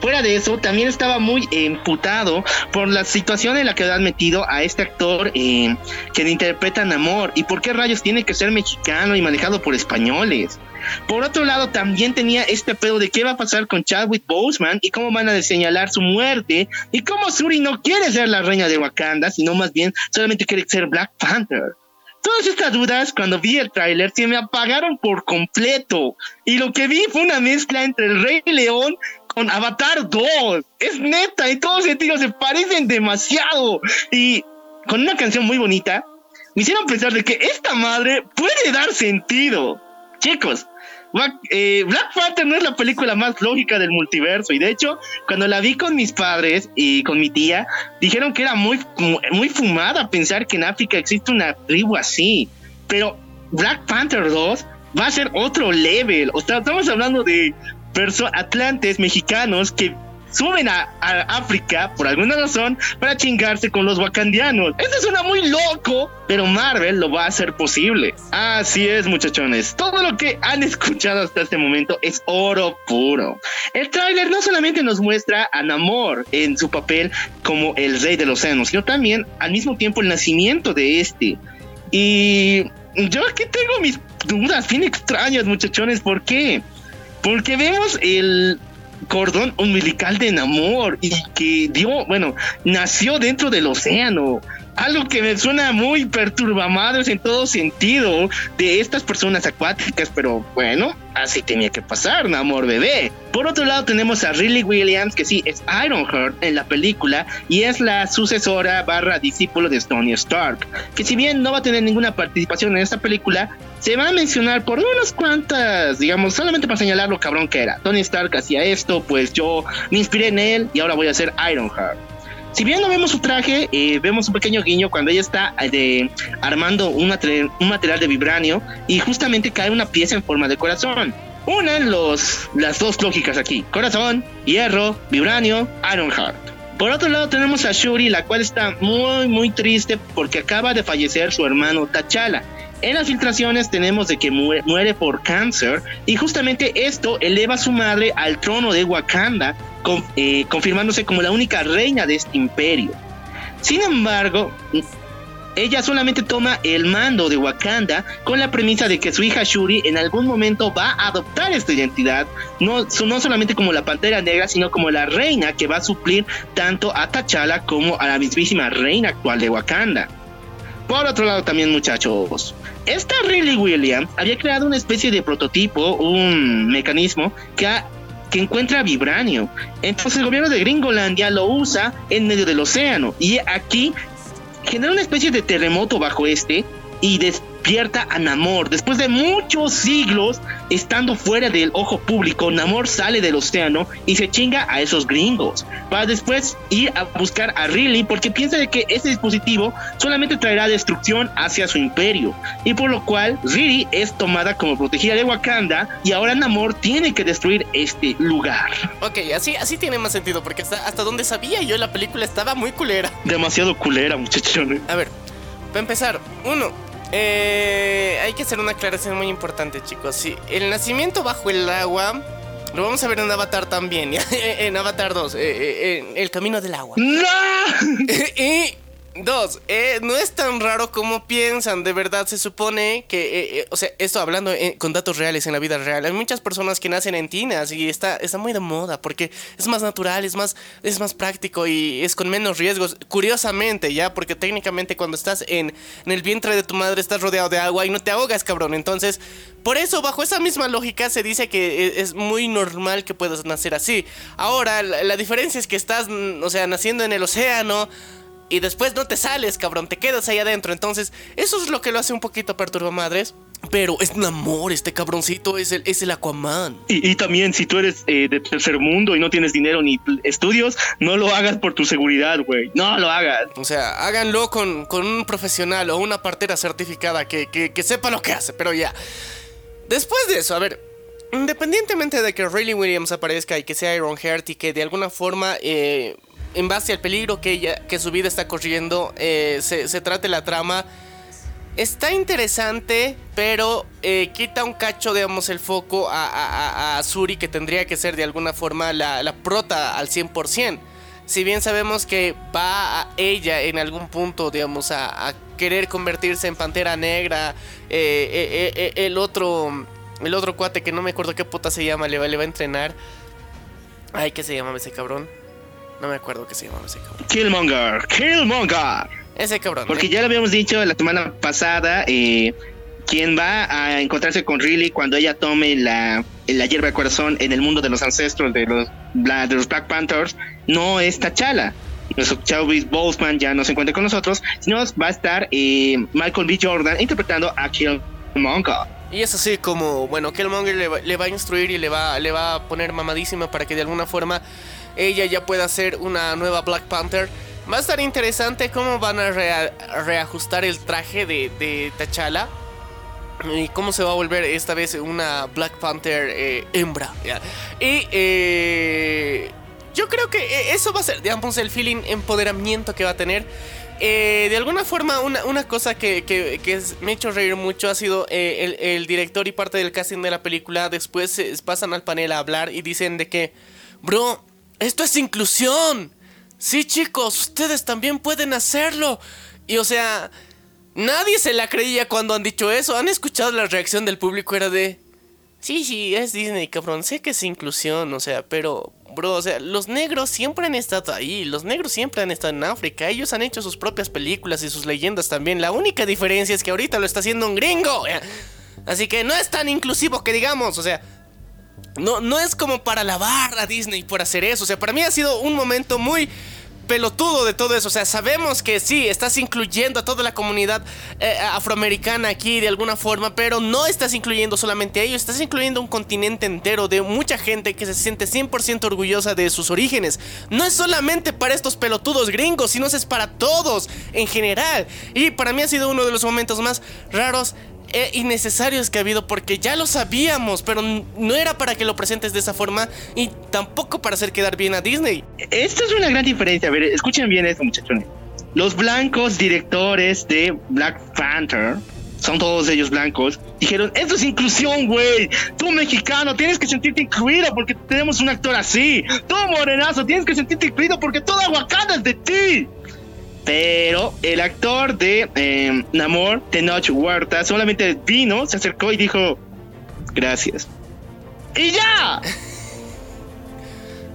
Fuera de eso, también estaba muy emputado por la situación en la que han metido a este actor eh, que le interpreta Namor y por qué rayos tiene que ser mexicano y manejado por españoles. Por otro lado, también tenía este pedo de qué va a pasar con Chadwick Boseman y cómo van a señalar su muerte y cómo Suri no quiere ser la reina de Wakanda, sino más bien solamente quiere ser Black Panther. Todas estas dudas, cuando vi el tráiler, se me apagaron por completo. Y lo que vi fue una mezcla entre el Rey León con Avatar 2. Es neta, en todos sentidos se parecen demasiado. Y con una canción muy bonita, me hicieron pensar de que esta madre puede dar sentido. Chicos, eh, Black, Panther no es la película más lógica del multiverso. Y de hecho, cuando la vi con mis padres y con mi tía, dijeron que era muy, muy fumada pensar que en África existe una tribu así. Pero Black Panther 2 va a ser otro level. O sea, estamos hablando de atlantes mexicanos que suben a, África por alguna razón para chingarse con los wakandianos. Esto suena muy loco, pero Marvel lo va a hacer posible. Así es, muchachones. Todo lo que han escuchado hasta este momento es oro puro. El tráiler no solamente nos muestra a Namor en su papel como el rey de los océanos, sino también al mismo tiempo el nacimiento de este. Y yo aquí tengo mis dudas bien extrañas, muchachones. ¿Por qué? Porque vemos el cordón umbilical de Namor y que dio, bueno, nació dentro del océano algo que me suena muy perturbamadres en todo sentido de estas personas acuáticas, pero bueno, así tenía que pasar, amor bebé. Por otro lado tenemos a Riley Williams, que sí, es Ironheart en la película y es la sucesora barra discípulo de Tony Stark, que si bien no va a tener ninguna participación en esta película, se va a mencionar por unas cuantas, digamos, solamente para señalar lo cabrón que era. Tony Stark hacía esto, pues yo me inspiré en él y ahora voy a ser Ironheart. Si bien no vemos su traje, eh, vemos un pequeño guiño cuando ella está eh, armando un, un material de vibranio y justamente cae una pieza en forma de corazón. Una los, las dos lógicas aquí: corazón, hierro, vibranio, Ironheart. Por otro lado tenemos a Shuri, la cual está muy muy triste porque acaba de fallecer su hermano T'Challa. En las filtraciones tenemos de que muere, por cáncer y justamente esto eleva a su madre al trono de Wakanda, eh, confirmándose como la única reina de este imperio. Sin embargo, ella solamente toma el mando de Wakanda con la premisa de que su hija Shuri en algún momento va a adoptar esta identidad, no, no solamente como la Pantera Negra, sino como la reina que va a suplir tanto a T'Challa como a la mismísima reina actual de Wakanda. Por otro lado también muchachos, esta Riley Williams había creado una especie de prototipo, un mecanismo que, que encuentra vibranio. Entonces el gobierno de Gringolandia lo usa en medio del océano y aquí genera una especie de terremoto bajo este y despierta a Namor. Después de muchos siglos estando fuera del ojo público, Namor sale del océano y se chinga a esos gringos. Para después ir a buscar a Riley porque piensa de que ese dispositivo solamente traerá destrucción hacia su imperio. Y por lo cual Riley es tomada como protegida de Wakanda y ahora Namor tiene que destruir este lugar. Ok, así, así tiene más sentido porque hasta, hasta donde sabía yo la película estaba muy culera. Demasiado culera, muchachones. A ver, para empezar, uno, eh, hay que hacer una aclaración muy importante, chicos. Sí, el nacimiento bajo el agua lo vamos a ver en Avatar también, en Avatar 2, eh, eh, el camino del agua. ¡No! y Dos, eh, no es tan raro como piensan. De verdad, se supone que, eh, eh, o sea, esto hablando con datos reales en la vida real, hay muchas personas que nacen en tinas y está, está muy de moda porque es más natural, es más, es más práctico y es con menos riesgos. Curiosamente, ya, porque técnicamente cuando estás en, en el vientre de tu madre estás rodeado de agua y no te ahogas, cabrón. Entonces, por eso, bajo esa misma lógica, se dice que es muy normal que puedas nacer así. Ahora, la, la diferencia es que estás, mm, o sea, naciendo en el océano y después no te sales, cabrón, te quedas ahí adentro. Entonces, eso es lo que lo hace un poquito perturbamadres. Pero es un amor, este cabroncito es el, es el Aquaman. Y, y también, si tú eres eh, de tercer mundo y no tienes dinero ni estudios, no lo hagas por tu seguridad, güey. No lo hagas. O sea, háganlo con, con un profesional o una partera certificada que, que, que sepa lo que hace, pero ya. Después de eso, a ver, independientemente de que Riley Williams aparezca y que sea Iron Heart y que de alguna forma eh, en base al peligro que, ella, que su vida está corriendo, eh, se, se, trate la trama. Está interesante, pero eh, quita un cacho, digamos, el foco a, a, a, Suri, que tendría que ser de alguna forma la, la prota al 100%. Si bien sabemos que va a ella en algún punto, digamos, a, a querer convertirse en pantera negra, eh, el otro el otro cuate que no me acuerdo qué puta se llama, le va, le va a entrenar. Ay, ¿qué se llama ese cabrón? No me acuerdo qué se llamaba ese cabrón. Killmonger, Killmonger. Ese cabrón. Porque eh. ya lo habíamos dicho la semana pasada, eh, quien va a encontrarse con Riley cuando ella tome la, la hierba de corazón en el mundo de los ancestros de los, de los Black Panthers, no es T'Challa. Nuestro Chadwick Boseman ya no se encuentra con nosotros, sino va a estar eh, Michael B. Jordan interpretando a Killmonger. Y es así como, bueno, Killmonger le va, le va a instruir y le va, le va a poner mamadísima para que de alguna forma ella ya pueda ser una nueva Black Panther. Va a estar interesante cómo van a rea reajustar el traje de, de T'Challa. Y cómo se va a volver esta vez una Black Panther eh, hembra. Y eh, yo creo que eso va a ser, digamos, el feeling empoderamiento que va a tener. Eh, de alguna forma, una, cosa que, me ha hecho reír mucho ha sido eh, el, el, director y parte del casting de la película. Después eh, pasan al panel a hablar y dicen de que, bro, esto es inclusión. Sí, chicos, ustedes también pueden hacerlo. Y o sea, nadie se la creía cuando han dicho eso. Han escuchado la reacción del público, era de... Sí, sí, es Disney, cabrón. Sé que es inclusión, o sea, pero, bro, o sea, los negros siempre han estado ahí. Los negros siempre han estado en África. Ellos han hecho sus propias películas y sus leyendas también. La única diferencia es que ahorita lo está haciendo un gringo. Así que no es tan inclusivo que digamos, o sea, no, no es como para alabar a Disney por hacer eso. O sea, para mí ha sido un momento muy pelotudo de todo eso. O sea, sabemos que sí, estás incluyendo a toda la comunidad eh, afroamericana aquí de alguna forma, pero no estás incluyendo solamente a ellos, estás incluyendo un continente entero de mucha gente que se siente 100% orgullosa de sus orígenes. No es solamente para estos pelotudos gringos, sino es para todos en general. Y para mí ha sido uno de los momentos más raros e innecesarios que ha habido porque ya lo sabíamos, pero no era para que lo presentes de esa forma y tampoco para hacer quedar bien a Disney. Esto es una gran diferencia. Escuchen bien esto, muchachones. Los blancos directores de Black Panther, son todos ellos blancos, dijeron, esto es inclusión, güey. Tú mexicano tienes que sentirte incluido porque tenemos un actor así. Tú morenazo tienes que sentirte incluido porque toda Wakanda es de ti. Pero el actor de eh, Namor, Tenoch Huerta, solamente vino, se acercó y dijo, gracias. ¡Y ya!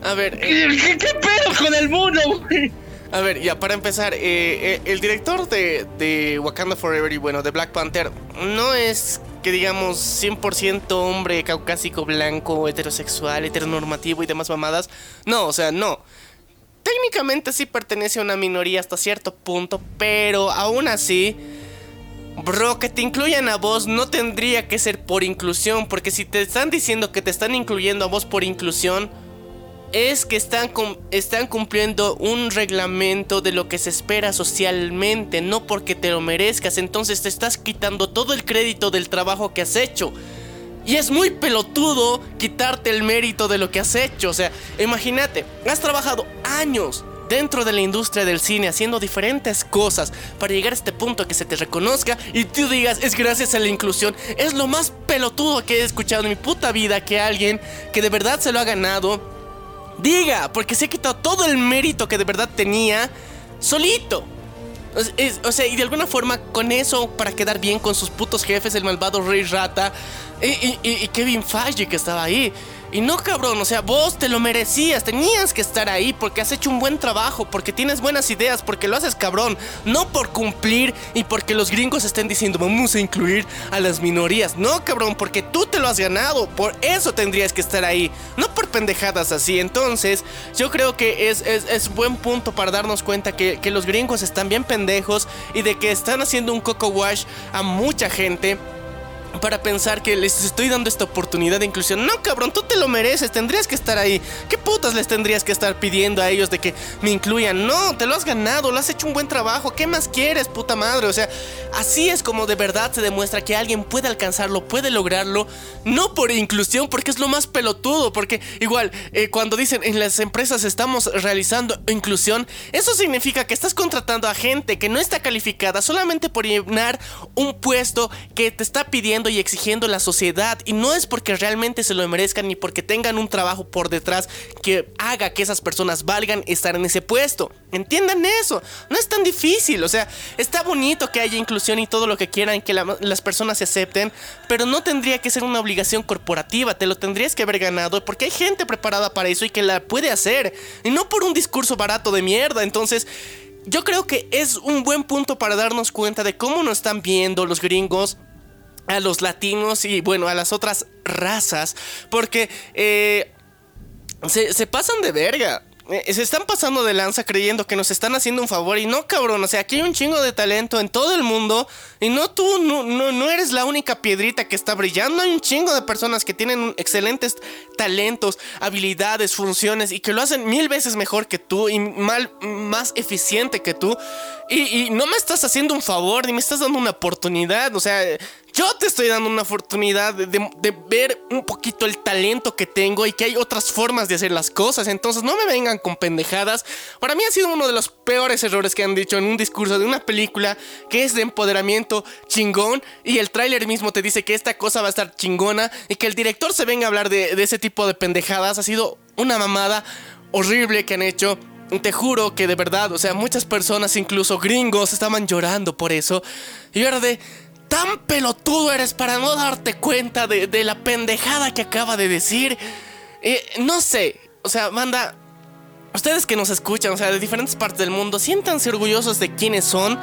A ver, eh... ¿Qué, ¿Qué, pedo con el mundo, güey? A ver, ya para empezar, eh, eh, el director de, de, Wakanda Forever y bueno, de Black Panther no es que digamos 100% hombre caucásico, blanco, heterosexual, heteronormativo y demás mamadas. No, o sea, no. Técnicamente sí pertenece a una minoría hasta cierto punto, pero aún así... Bro, que te incluyan a vos no tendría que ser por inclusión, porque si te están diciendo que te están incluyendo a vos por inclusión, es que están, cumpliendo un reglamento de lo que se espera socialmente, no porque te lo merezcas, entonces te estás quitando todo el crédito del trabajo que has hecho. Y es muy pelotudo quitarte el mérito de lo que has hecho, o sea, imagínate, has trabajado años dentro de la industria del cine haciendo diferentes cosas para llegar a este punto que se te reconozca y tú digas es gracias a la inclusión. Es lo más pelotudo que he escuchado en mi puta vida que alguien que de verdad se lo ha ganado diga, porque se ha quitado todo el mérito que de verdad tenía solito. o sea, y de alguna forma con eso, para quedar bien con sus putos jefes, el malvado Rey Rata y, y Kevin Feige que estaba ahí. Y no, cabrón, o sea, vos te lo merecías, tenías que estar ahí porque has hecho un buen trabajo, porque tienes buenas ideas, porque lo haces cabrón, no por cumplir y porque los gringos estén diciendo vamos a incluir a las minorías. No, cabrón, porque tú te lo has ganado, por eso tendrías que estar ahí, no por pendejadas así. Entonces, yo creo que es, es, buen punto para darnos cuenta que, que los gringos están bien pendejos y de que están haciendo un coco wash a mucha gente para pensar que les estoy dando esta oportunidad de inclusión. No, cabrón, tú te lo mereces, tendrías que estar ahí. ¿Qué putas les tendrías que estar pidiendo a ellos de que me incluyan? No, te lo has ganado, lo has hecho un buen trabajo. ¿Qué más quieres, puta madre? O sea, así es como de verdad se demuestra que alguien puede alcanzarlo, puede lograrlo, no por inclusión, porque es lo más pelotudo, porque igual, eh, cuando dicen en las empresas estamos realizando inclusión, eso significa que estás contratando a gente que no está calificada solamente por llenar un puesto que te está pidiendo y exigiendo la sociedad. Y no es porque realmente se lo merezcan ni porque tengan un trabajo por detrás que haga que esas personas valgan estar en ese puesto. Entiendan eso. No es tan difícil. O sea, está bonito que haya inclusión y todo lo que quieran, que las personas se acepten. Pero no tendría que ser una obligación corporativa. Te lo tendrías que haber ganado porque hay gente preparada para eso y que la puede hacer. Y no por un discurso barato de mierda. Entonces yo creo que es un buen punto para darnos cuenta de cómo nos están viendo los gringos a los latinos y bueno, a las otras razas, porque eh, se, pasan de verga. Eh, se están pasando de lanza creyendo que nos están haciendo un favor y no, cabrón. O sea, aquí hay un chingo de talento en todo el mundo y no tú, no, no, no eres la única piedrita que está brillando. Hay un chingo de personas que tienen excelentes talentos, habilidades, funciones y que lo hacen mil veces mejor que tú y mal, más eficiente que tú. Y, no me estás haciendo un favor ni me estás dando una oportunidad. O sea, yo te estoy dando una oportunidad de, ver un poquito el talento que tengo y que hay otras formas de hacer las cosas. Entonces no me vengan con pendejadas. Para mí ha sido uno de los peores errores que han dicho en un discurso de una película que es de empoderamiento chingón y el tráiler mismo te dice que esta cosa va a estar chingona y que el director se venga a hablar de, de ese tipo de pendejadas. Ha sido una mamada horrible que han hecho. Te juro que de verdad, o sea, muchas personas, incluso gringos, estaban llorando por eso. Y ahora de tan pelotudo eres para no darte cuenta de, la pendejada que acaba de decir. Eh, no sé, o sea, manda, ustedes que nos escuchan, o sea, de diferentes partes del mundo, siéntanse orgullosos de quiénes son.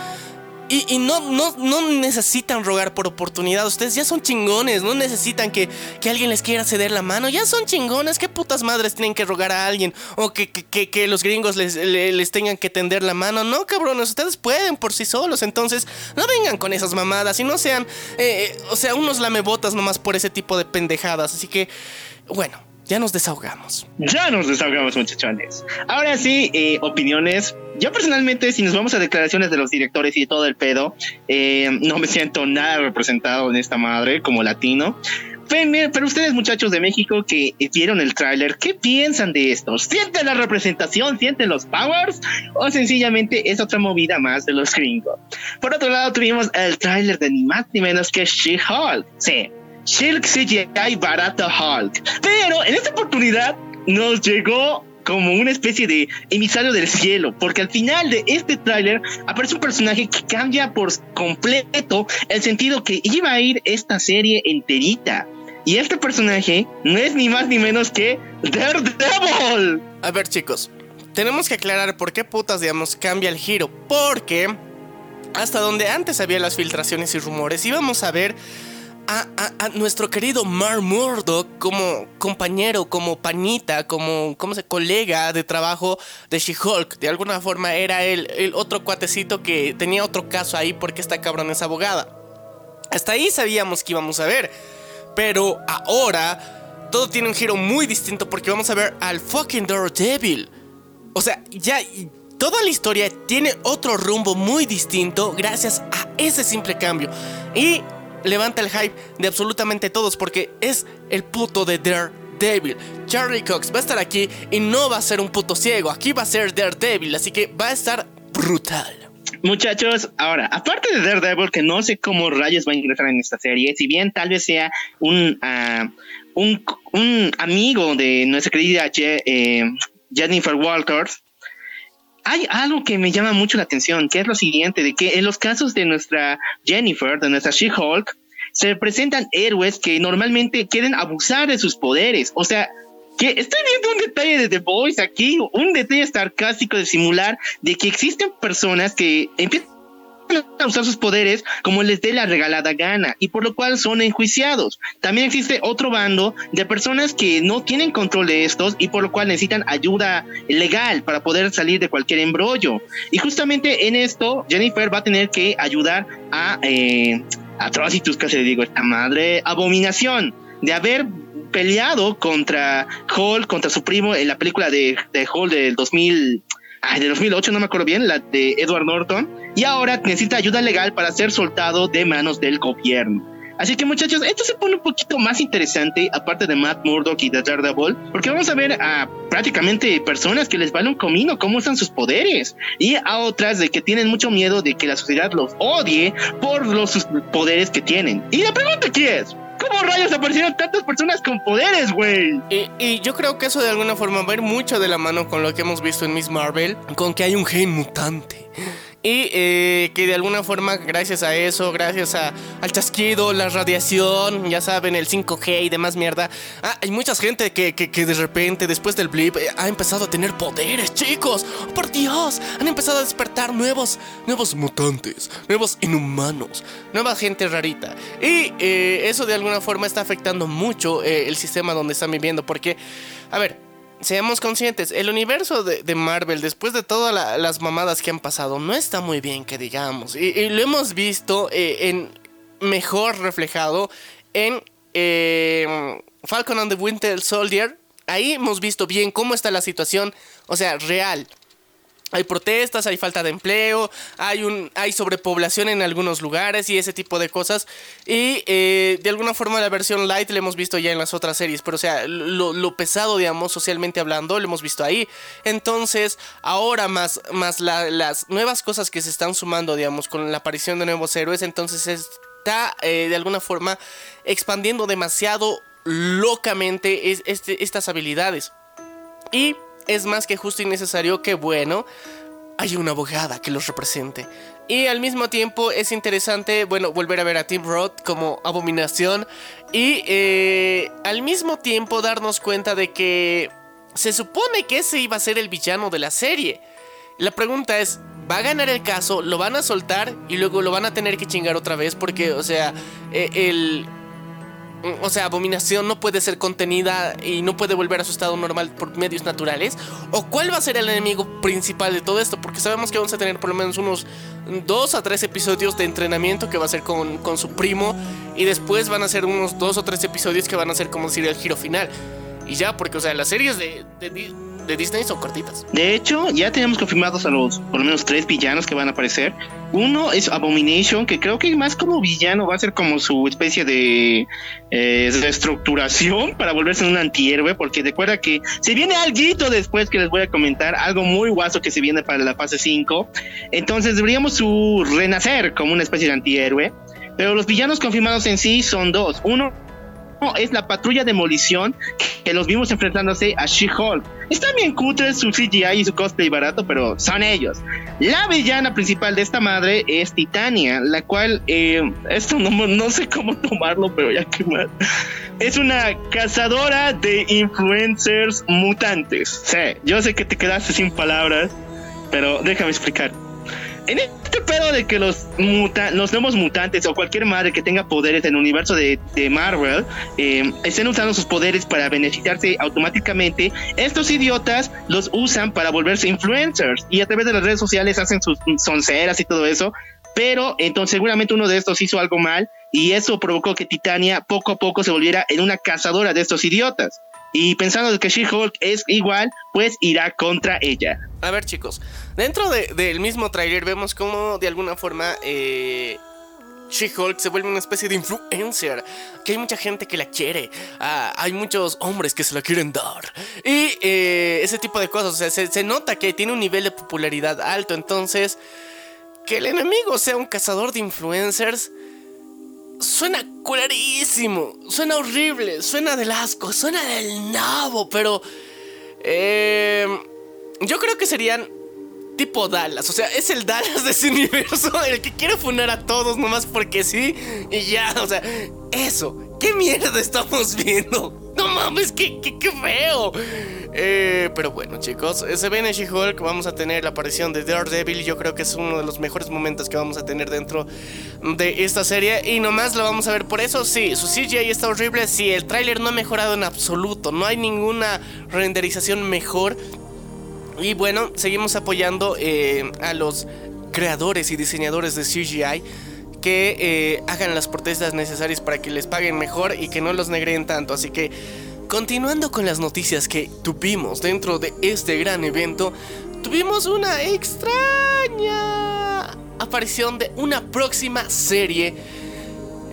Y, no, no, no, necesitan rogar por oportunidad. Ustedes ya son chingones. No necesitan que, alguien les quiera ceder la mano. Ya son chingones. ¿Qué putas madres tienen que rogar a alguien? O que, que, los gringos les, les, tengan que tender la mano. No, cabrones. Ustedes pueden por sí solos. Entonces, no vengan con esas mamadas. Y no sean, eh, eh, o sea, unos lamebotas nomás por ese tipo de pendejadas. Así que, bueno ya nos desahogamos. Ya nos desahogamos, muchachones. Ahora sí, eh, opiniones. Yo personalmente, si nos vamos a declaraciones de los directores y todo el pedo, eh, no me siento nada representado en esta madre como latino. Pero ustedes, muchachos de México que vieron el tráiler, ¿qué piensan de esto? ¿Sienten la representación? ¿Sienten los powers? ¿O sencillamente es otra movida más de los gringos? Por otro lado, tuvimos el tráiler de ni más ni menos que She-Hulk. Sí, Shirk CGI barato Hulk. Pero en esta oportunidad nos llegó como una especie de emisario del cielo, porque al final de este tráiler aparece un personaje que cambia por completo el sentido que iba a ir esta serie enterita. Y este personaje no es ni más ni menos que Daredevil. A ver chicos, tenemos que aclarar por qué putas, digamos, cambia el giro. Porque hasta donde antes había las filtraciones y rumores, íbamos a ver a, nuestro querido Mar Murdock como compañero, como panita, como, como se, colega de trabajo de She-Hulk. De alguna forma era el, otro cuatecito que tenía otro caso ahí porque esta cabrón es abogada. Hasta ahí sabíamos que íbamos a ver. Pero ahora todo tiene un giro muy distinto porque vamos a ver al fucking Daredevil. O sea, ya toda la historia tiene otro rumbo muy distinto gracias a ese simple cambio. Y levanta el hype de absolutamente todos porque es el puto de Daredevil. Charlie Cox va a estar aquí y no va a ser un puto ciego, aquí va a ser Daredevil, así que va a estar brutal. Muchachos, ahora, aparte de Daredevil, que no sé cómo rayos va a ingresar en esta serie, si bien tal vez sea un, ah, un, amigo de nuestra querida eh, Jennifer Walters, hay algo que me llama mucho la atención, que es lo siguiente, de que en los casos de nuestra Jennifer, de nuestra She-Hulk, se presentan héroes que normalmente quieren abusar de sus poderes. O sea, que estoy viendo un detalle de The Voice aquí, un detalle sarcástico de simular de que existen personas que empiezan a usar sus poderes como les dé la regalada gana y por lo cual son enjuiciados. También existe otro bando de personas que no tienen control de estos y por lo cual necesitan ayuda legal para poder salir de cualquier embrollo. Y justamente en esto Jennifer va a tener que ayudar a eh, Atrocitus, casi le digo esta madre, abominación de haber peleado contra Hall, contra su primo en la película de, de Hall del 2000 ay, de 2008, no me acuerdo bien, la de Edward Norton, y ahora necesita ayuda legal para ser soltado de manos del gobierno. Así que muchachos, esto se pone un poquito más interesante, aparte de Matt Murdock y de Daredevil, porque vamos a ver a prácticamente personas que les vale un comino cómo usan sus poderes, y a otras de que tienen mucho miedo de que la sociedad los odie por los poderes que tienen. Y la pregunta aquí es, ¿Cómo rayos aparecieron tantas personas con poderes, güey? Y, yo creo que eso de alguna forma va a ir mucho de la mano con lo que hemos visto en Miss Marvel, con que hay un gen mutante. Y eh, que de alguna forma, gracias a eso, gracias a, al chasquido, la radiación, ya saben, el 5G y demás mierda, ah, hay mucha gente que, que, de repente, después del blip, eh, ha empezado a tener poderes, chicos. por Dios, han empezado a despertar nuevos, nuevos mutantes, nuevos inhumanos, nueva gente rarita. Y eh, eso de alguna forma está afectando mucho el sistema donde están viviendo, porque, a ver, seamos conscientes, el universo de, Marvel, después de todas las mamadas que han pasado, no está muy bien, que digamos. Y, lo hemos visto eh, en mejor reflejado en eh, Falcon and the Winter Soldier. Ahí hemos visto bien cómo está la situación, o sea, real. Hay protestas, hay falta de empleo, hay, un, hay sobrepoblación en algunos lugares y ese tipo de cosas. Y eh, de alguna forma la versión light la hemos visto ya en las otras series, pero o sea, lo, pesado, digamos, socialmente hablando, lo hemos visto ahí. Entonces, ahora más, más las nuevas cosas que se están sumando, digamos, con la aparición de nuevos héroes, entonces está eh, de alguna forma expandiendo demasiado locamente este, estas habilidades. Y es más que justo y necesario que, bueno, hay una abogada que los represente. Y al mismo tiempo es interesante, bueno, volver a ver a Tim Roth como abominación. Y eh, al mismo tiempo darnos cuenta de que se supone que ese iba a ser el villano de la serie. La pregunta es, ¿va a ganar el caso? ¿Lo van a soltar? Y luego lo van a tener que chingar otra vez porque, o sea, eh, el, o sea, abominación no puede ser contenida y no puede volver a su estado normal por medios naturales? ¿O cuál va a ser el enemigo principal de todo esto? Porque sabemos que vamos a tener por lo menos unos dos a tres episodios de entrenamiento que va a ser con, su primo y después van a ser unos dos o tres episodios que van a ser como decir el giro final. Y ya, porque, o sea, las series de Disney son cortitas. De hecho, ya tenemos confirmados a los por lo menos tres villanos que van a aparecer. Uno es Abomination, que creo que más como villano va a ser como su especie de eh, reestructuración para volverse un antihéroe, porque recuerda que se viene algo después que les voy a comentar, algo muy guaso que se viene para la fase 5. Entonces deberíamos su renacer como una especie de antihéroe. Pero los villanos confirmados en sí son dos. Uno es la patrulla demolición que los vimos enfrentándose a She-Hulk. Está bien cutre su CGI y su cosplay barato, pero son ellos. La villana principal de esta madre es Titania, la cual, eh, esto no, no, sé cómo tomarlo, pero ya que más. Es una cazadora de influencers mutantes. Sí, yo sé que te quedaste sin palabras, pero déjame explicar en este pedo de que los, los nuevos mutantes o cualquier madre que tenga poderes en el universo de, Marvel eh, estén usando sus poderes para beneficiarse automáticamente, estos idiotas los usan para volverse influencers y a través de las redes sociales hacen sus sonceras y todo eso. Pero entonces seguramente uno de estos hizo algo mal y eso provocó que Titania poco a poco se volviera en una cazadora de estos idiotas. Y pensando que She-Hulk es igual, pues irá contra ella. A ver chicos, dentro del mismo trailer vemos como de alguna forma eh, She-Hulk se vuelve una especie de influencer, que hay mucha gente que la quiere, ah, hay muchos hombres que se la quieren dar, y eh, ese tipo de cosas, o sea, se, se nota que tiene un nivel de popularidad alto, entonces, que el enemigo sea un cazador de influencers, suena culerísimo, suena horrible, suena del asco, suena del nabo, pero... Eh, yo creo que serían tipo Dallas. O sea, es el Dallas de ese universo, el que quiere funar a todos nomás porque sí. Y ya, o sea, eso. ¿Qué mierda estamos viendo? No mames, qué, qué, feo. Eh, pero bueno, chicos, se ve en She-Hulk. Vamos a tener la aparición de Daredevil. Yo creo que es uno de los mejores momentos que vamos a tener dentro de esta serie. Y nomás lo vamos a ver por eso. Sí, su CGI está horrible. Sí, el tráiler no ha mejorado en absoluto. No hay ninguna renderización mejor. Y bueno, seguimos apoyando eh, a los creadores y diseñadores de CGI que eh, hagan las protestas necesarias para que les paguen mejor y que no los negreen tanto. Así que, continuando con las noticias que tuvimos dentro de este gran evento, tuvimos una extraña aparición de una próxima serie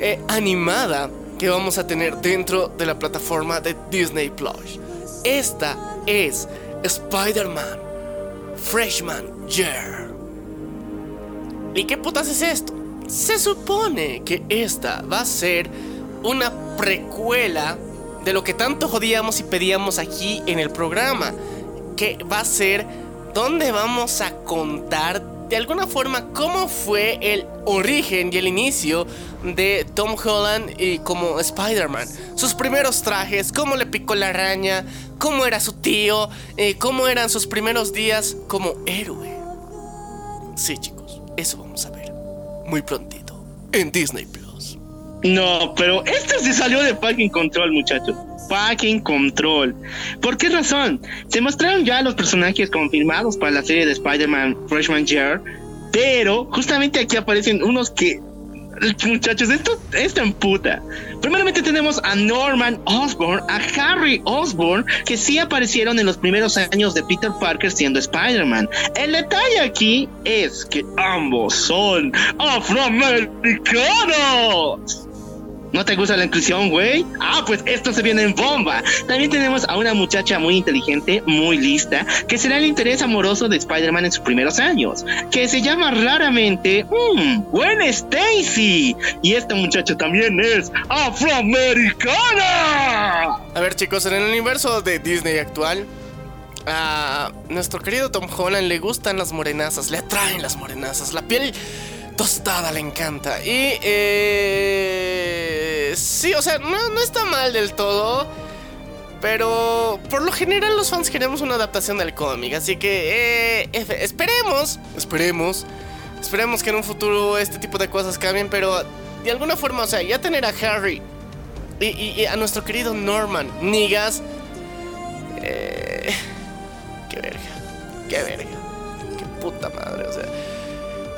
eh, animada que vamos a tener dentro de la plataforma de Disney Plus. Esta es Spider-Man Freshman Year. ¿Y qué putas es esto? Se supone que esta va a ser una precuela de lo que tanto jodíamos y pedíamos aquí en el programa. Que va a ser donde vamos a contar de alguna forma cómo fue el origen y el inicio de Tom Holland y como Spider-Man. Sus primeros trajes, cómo le picó la araña, cómo era su tío, eh, cómo eran sus primeros días como héroe. Sí, chicos, eso vamos a ver muy prontito en Disney Plus. No, pero esto se salió de Packing Control, muchachos. Packing Control. ¿Por qué razón? Se mostraron ya los personajes confirmados para la serie de Spider-Man Freshman Year, pero justamente aquí aparecen unos que Muchachos, esto es tan puta. Primeramente tenemos a Norman Osborn, a Harry Osborn, que sí aparecieron en los primeros años de Peter Parker siendo Spider-Man. El detalle aquí es que ambos son afroamericanos. ¿No te gusta la inclusión, güey? Ah, pues esto se viene en bomba. También tenemos a una muchacha muy inteligente, muy lista, que será el interés amoroso de Spider-Man en sus primeros años, que se llama raramente mmm, Gwen Stacy. Y esta muchacha también es afroamericana. A ver, chicos, en el universo de Disney actual, a nuestro querido Tom Holland le gustan las morenazas, le atraen las morenazas, la piel tostada le encanta. Y eh, sí, o sea, no, está mal del todo. Pero por lo general los fans queremos una adaptación del cómic. Así que eh, esperemos, esperemos, esperemos que en un futuro este tipo de cosas cambien. Pero de alguna forma, o sea, ya tener a Harry y, a nuestro querido Norman Nigas. Eh, qué verga, qué verga, qué puta madre, o sea.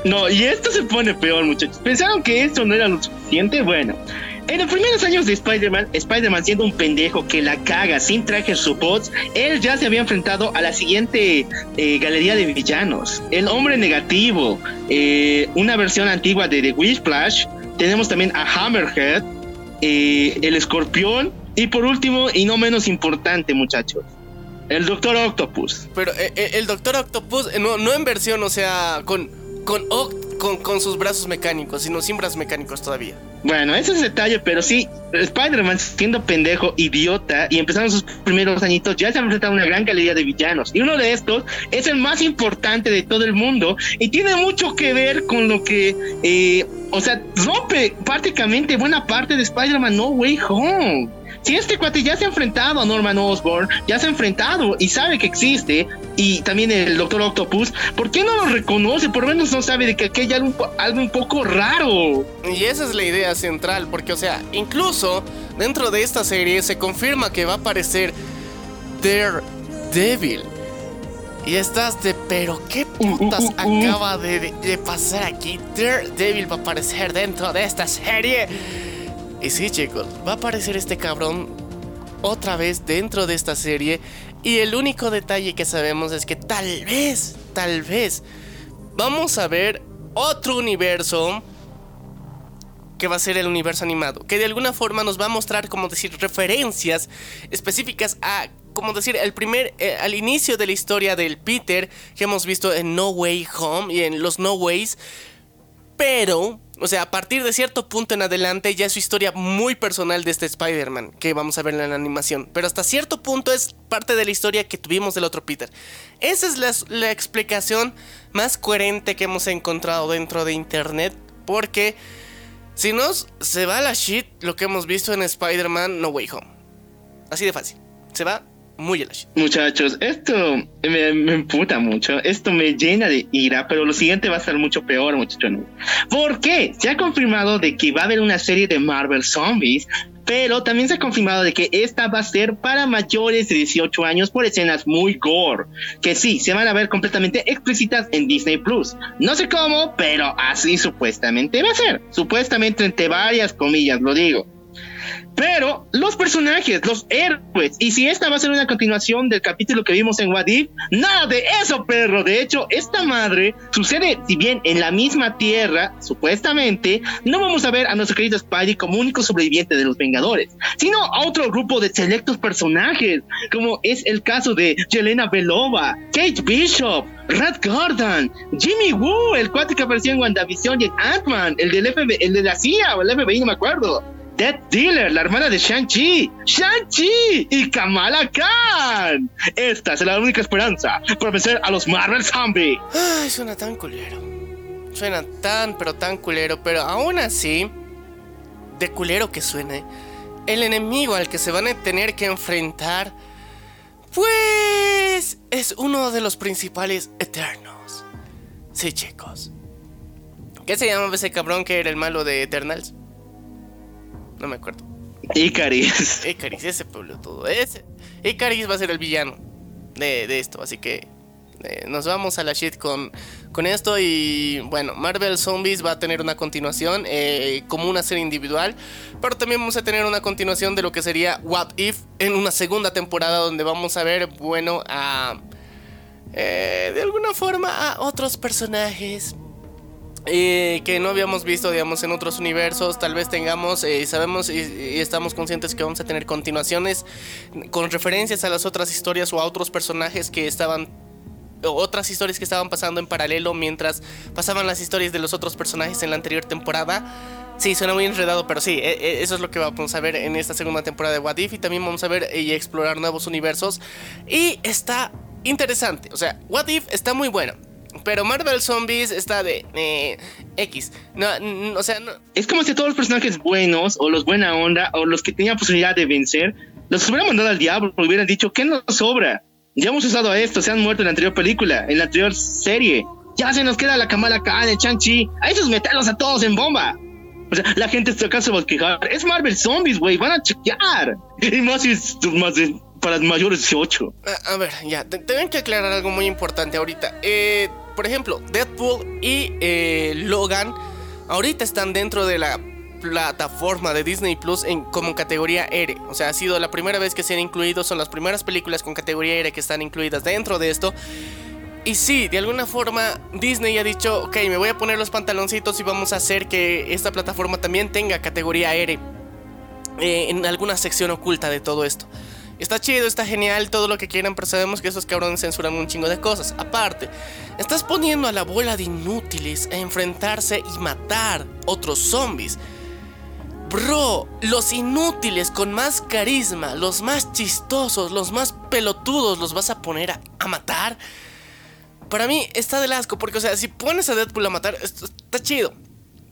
No, y esto se pone peor, muchachos. ¿Pensaron que esto no era lo suficiente? Bueno, en los primeros años de Spider-Man, Spider-Man siendo un pendejo que la caga sin trajes bots, él ya se había enfrentado a la siguiente eh, galería de villanos. El hombre negativo, eh, una versión antigua de The Flash. Tenemos también a Hammerhead, eh, el escorpión y por último y no menos importante, muchachos. El Doctor Octopus. Pero el Doctor Octopus, no, no en versión, o sea, con con, con, con sus brazos mecánicos, sino sin brazos mecánicos todavía. Bueno, ese es el detalle, pero sí, Spider-Man siendo pendejo, idiota, y empezando sus primeros añitos, ya se ha enfrentado una gran calidad de villanos. Y uno de estos es el más importante de todo el mundo, y tiene mucho que ver con lo que, eh, o sea, rompe prácticamente buena parte de Spider-Man No Way Home. Si este cuate ya se ha enfrentado a Norman Osborn, ya se ha enfrentado y sabe que existe, y también el Doctor Octopus, ¿por qué no lo reconoce? Por lo menos no sabe de que aquí hay algo, algo un poco raro. Y esa es la idea central, porque, o sea, incluso dentro de esta serie se confirma que va a aparecer Daredevil. Y estás de, pero qué putas Uh, uh, uh, uh. acaba de, de pasar aquí. Daredevil va a aparecer dentro de esta serie. Y sí, chicos, va a aparecer este cabrón otra vez dentro de esta serie. Y el único detalle que sabemos es que tal vez, tal vez, vamos a ver otro universo que va a ser el universo animado, que de alguna forma nos va a mostrar, como decir, referencias específicas a, como decir, el primer, eh, al inicio de la historia del Peter que hemos visto en No Way Home y en los No Ways, pero, o sea, a partir de cierto punto en adelante ya es su historia muy personal de este Spider-Man que vamos a ver en la animación, pero hasta cierto punto es parte de la historia que tuvimos del otro Peter. Esa es la, la explicación más coherente que hemos encontrado dentro de internet, porque si no, se va a la shit lo que hemos visto en Spider-Man No Way Home. Así de fácil. Se va muy. Muchachos, esto me, me emputa mucho, esto me llena de ira, pero lo siguiente va a ser mucho peor, muchachos. ¿Por qué? Se ha confirmado de que va a haber una serie de Marvel Zombies, pero también se ha confirmado de que esta va a ser para mayores de 18 años por escenas muy gore, que sí, se van a ver completamente explícitas en Disney Plus. No sé cómo, pero así supuestamente va a ser. Supuestamente entre varias comillas, lo digo. Pero los personajes, los héroes, y si esta va a ser una continuación del capítulo que vimos en What If, nada de eso, perro. De hecho, esta madre sucede, si bien en la misma tierra, supuestamente, no vamos a ver a nuestro querido Spidey como único sobreviviente de los Vengadores, sino a otro grupo de selectos personajes, como es el caso de Yelena Belova, Kate Bishop, Red Gordon, Jimmy Woo, el cuate que apareció en WandaVision y en Ant-Man, el del el de la CIA o el FBI, no me acuerdo. Dead Dealer, la hermana de Shang-Chi, Shang-Chi y Kamala Khan. Esta es la única esperanza para vencer a los Marvel Zombies. Ay, suena tan culero. Suena tan, pero tan culero. Pero aún así, de culero que suene, el enemigo al que se van a tener que enfrentar, pues es uno de los principales eternos. Sí, chicos. ¿Qué se llamaba ese cabrón que era el malo de Eternals? No me acuerdo. Icaris. Icaris, ese pueblo todo. Ese. Icaris va a ser el villano de, de esto, así que eh, nos vamos a la shit con, con esto. Y bueno, Marvel Zombies va a tener una continuación eh, como una serie individual, pero también vamos a tener una continuación de lo que sería What If en una segunda temporada donde vamos a ver, bueno, a. eh, de alguna forma a otros personajes eh, que no habíamos visto, digamos, en otros universos. Tal vez tengamos, eh, sabemos y, y estamos conscientes que vamos a tener continuaciones con referencias a las otras historias o a otros personajes que estaban. otras historias que estaban pasando en paralelo mientras pasaban las historias de los otros personajes en la anterior temporada. Sí, suena muy enredado, pero sí, e- e- eso es lo que vamos a ver en esta segunda temporada de What If. Y también vamos a ver y explorar nuevos universos. Y está interesante, o sea, What If está muy bueno. Pero Marvel Zombies está de eh, X. No, o sea, no, Es como si todos los personajes buenos, o los buena onda, o los que tenían posibilidad de vencer, los hubieran mandado al diablo, hubieran dicho, ¿qué nos sobra? Ya hemos usado a esto, se han muerto en la anterior película, en la anterior serie. Ya se nos queda la Kamala Khan, el Chang-Chi. A esos meterlos a todos en bomba. O sea, la gente está acá se va a quejar. Es Marvel Zombies, güey, van a chequear. Y más si es más de, para mayores de 18. A, a ver, ya, te- tengo que aclarar algo muy importante ahorita. Eh, por ejemplo, Deadpool y eh, Logan ahorita están dentro de la plataforma de Disney Plus en, como categoría R. O sea, ha sido la primera vez que se han incluido, son las primeras películas con categoría R que están incluidas dentro de esto. Y sí, de alguna forma Disney ha dicho, ok, me voy a poner los pantaloncitos y vamos a hacer que esta plataforma también tenga categoría R eh, en alguna sección oculta de todo esto. Está chido, está genial, todo lo que quieran, pero sabemos que esos cabrones censuran un chingo de cosas. Aparte, estás poniendo a la bola de inútiles a enfrentarse y matar otros zombies. Bro, los inútiles con más carisma, los más chistosos, los más pelotudos, los vas a poner a, matar. Para mí está del asco, porque, o sea, si pones a Deadpool a matar, está chido.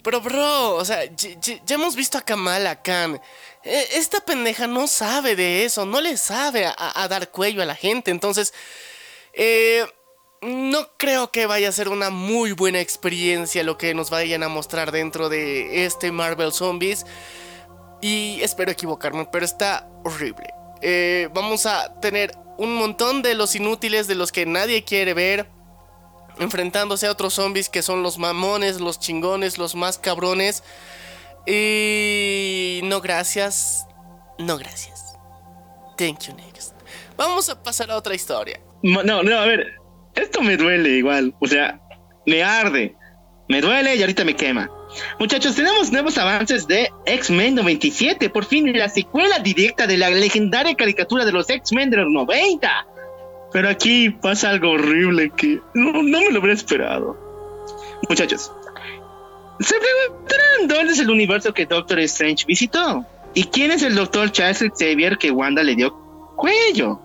Pero, bro, o sea, ya hemos visto a Kamala Khan. E, esta pendeja no sabe de eso, no le sabe a, dar cuello a la gente. Entonces, eh, no creo que vaya a ser una muy buena experiencia lo que nos vayan a mostrar dentro de este Marvel Zombies. Y espero equivocarme, pero está horrible. Eh, vamos a tener un montón de los inútiles, de los que nadie quiere ver, enfrentándose a otros zombies que son los mamones, los chingones, los más cabrones. Y no gracias, no gracias. Thank you next. Vamos a pasar a otra historia. No, no, a ver, esto me duele igual, o sea, me arde, me duele y ahorita me quema. Muchachos, tenemos nuevos avances de X-Men 97, por fin la secuela directa de la legendaria caricatura de los X-Men de los 90. Pero aquí pasa algo horrible que no, no me lo habría esperado. Muchachos, se preguntarán dónde es el universo que Doctor Strange visitó. ¿Y quién es el Doctor Charles Xavier que Wanda le dio cuello?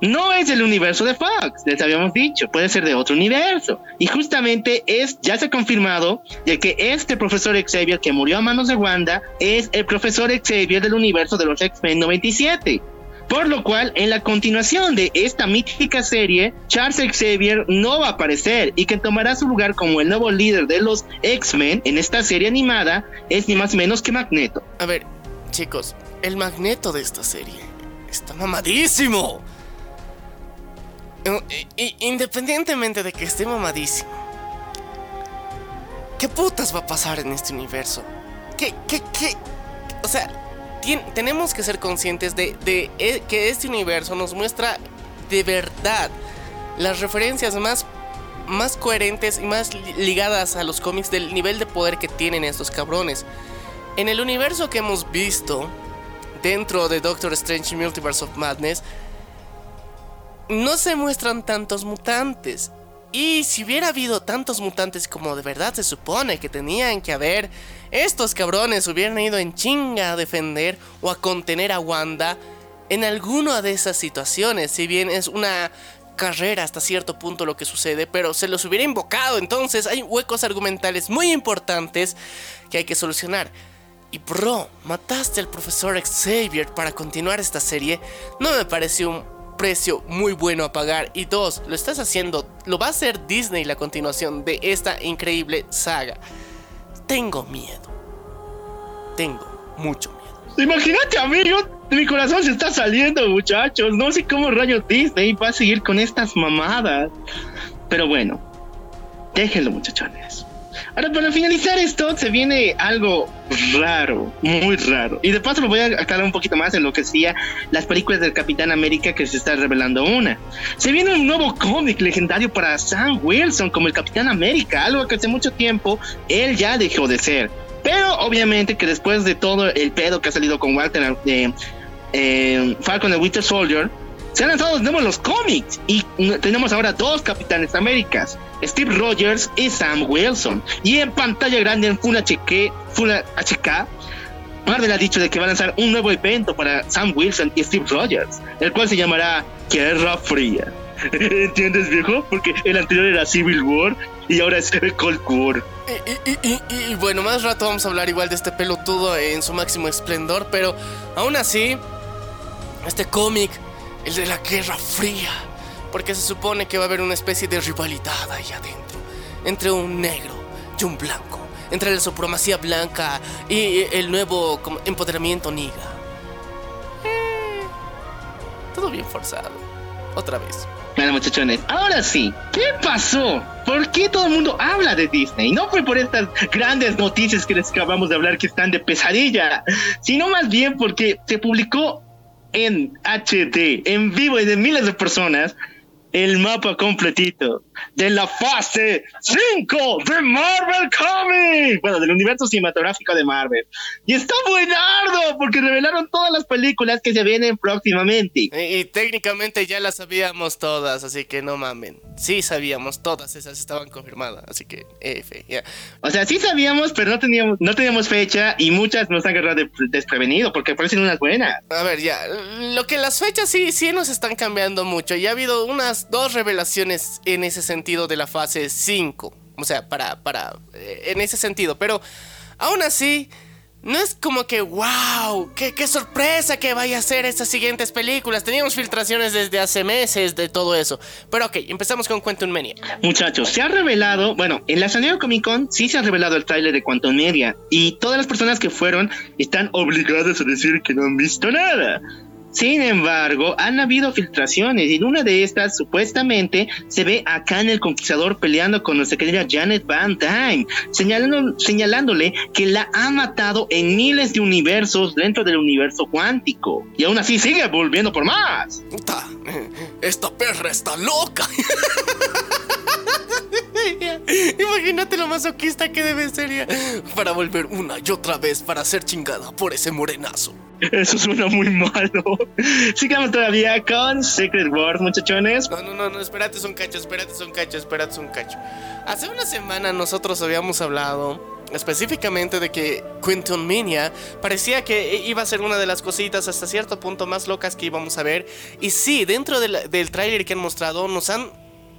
No es el universo de Fox, les habíamos dicho, puede ser de otro universo. Y justamente es, ya se ha confirmado de que este profesor Xavier que murió a manos de Wanda es el profesor Xavier del universo de los X-Men 97. Por lo cual, en la continuación de esta mítica serie, Charles Xavier no va a aparecer y quien tomará su lugar como el nuevo líder de los X-Men en esta serie animada es ni más menos que Magneto. A ver, chicos, el Magneto de esta serie está mamadísimo. Independientemente de que esté mamadísimo, ¿qué putas va a pasar en este universo? ¿Qué, qué, qué? O sea, tenemos que ser conscientes de, e, que este universo nos muestra de verdad las referencias más, más coherentes y más ligadas a los cómics del nivel de poder que tienen estos cabrones. En el universo que hemos visto dentro de Doctor Strange Multiverse of Madness, no se muestran tantos mutantes. Y si hubiera habido tantos mutantes como de verdad se supone que tenían que haber, estos cabrones hubieran ido en chinga a defender o a contener a Wanda en alguna de esas situaciones. Si bien es una carrera hasta cierto punto lo que sucede, pero se los hubiera invocado. Entonces hay huecos argumentales muy importantes que hay que solucionar. Y bro, mataste al profesor Xavier para continuar esta serie. No me pareció un precio muy bueno a pagar. Y dos, lo estás haciendo, lo va a hacer Disney la continuación de esta increíble saga. Tengo miedo. Tengo mucho miedo. Imagínate, amigo, mi corazón se está saliendo, muchachos. No sé cómo rayos Disney va a seguir con estas mamadas. Pero bueno, déjenlo, muchachones. Ahora, para finalizar esto, se viene algo raro, muy raro. Y de paso lo voy a aclarar un poquito más en lo que decía las películas del Capitán América que se está revelando una. Se viene un nuevo cómic legendario para Sam Wilson como el Capitán América, algo que hace mucho tiempo él ya dejó de ser. Pero obviamente que después de todo el pedo que ha salido con Walter de eh, Falcon and Winter Soldier, se han lanzado de nuevo los cómics y tenemos ahora dos Capitanes Américas, Steve Rogers y Sam Wilson. Y en pantalla grande en Full HK, Full Marvel ha dicho de que va a lanzar un nuevo evento para Sam Wilson y Steve Rogers, el cual se llamará Guerra Fría. ¿Entiendes, viejo? Porque el anterior era Civil War y ahora es Cold War. Y, y, bueno, más rato vamos a hablar igual de este pelotudo en su máximo esplendor, pero aún así, este cómic el de la Guerra Fría, porque se supone que va a haber una especie de rivalidad ahí adentro, entre un negro y un blanco, entre la supremacía blanca y el nuevo empoderamiento niga. Eh, todo bien forzado, otra vez. Bueno, muchachones, ahora sí, ¿qué pasó? ¿Por qué todo el mundo habla de Disney? No fue por estas grandes noticias que les acabamos de hablar que están de pesadilla, sino más bien porque se publicó en HD, en vivo y de miles de personas, el mapa completito de la fase 5 de Marvel Comics, bueno, del universo cinematográfico de Marvel. Y está buenardo porque revelaron todas las películas que se vienen próximamente. Y, técnicamente ya las sabíamos todas, así que no mamen. Sí sabíamos, todas esas estaban confirmadas, así que F, ya. O sea, sí sabíamos, pero no teníamos, no teníamos fecha y muchas nos han agarrado de, desprevenido porque parecen unas buenas. A ver, ya, lo que las fechas sí, sí nos están cambiando mucho. Ya ha habido unas dos revelaciones en ese sentido de la fase 5. O sea, para, para, eh, en ese sentido. Pero aún así, no es como que, wow, qué, qué, sorpresa que vaya a ser estas siguientes películas. Teníamos filtraciones desde hace meses de todo eso. Pero ok, empezamos con Quantum Media. Muchachos, se ha revelado, bueno, en la San Diego Comic Con sí se ha revelado el tráiler de Quantum Media. Y todas las personas que fueron están obligadas a decir que no han visto nada. Sin embargo, han habido filtraciones y en una de estas supuestamente se ve a Khan el Conquistador peleando con nuestra querida Janet Van Dyne, señalando, señalándole que la ha matado en miles de universos dentro del universo cuántico. Y aún así sigue volviendo por más. Esta perra está loca. Imagínate lo masoquista que debe ser ya para volver una y otra vez para ser chingada por ese morenazo. Eso suena muy malo. Sigamos todavía con Secret Wars, muchachones. No, no, no, no, espérate, son cacho, espérate, son cacho, espérate, son cacho. Hace una semana nosotros habíamos hablado específicamente de que Quinton Minia parecía que iba a ser una de las cositas hasta cierto punto más locas que íbamos a ver. Y sí, dentro del, del tráiler que han mostrado nos han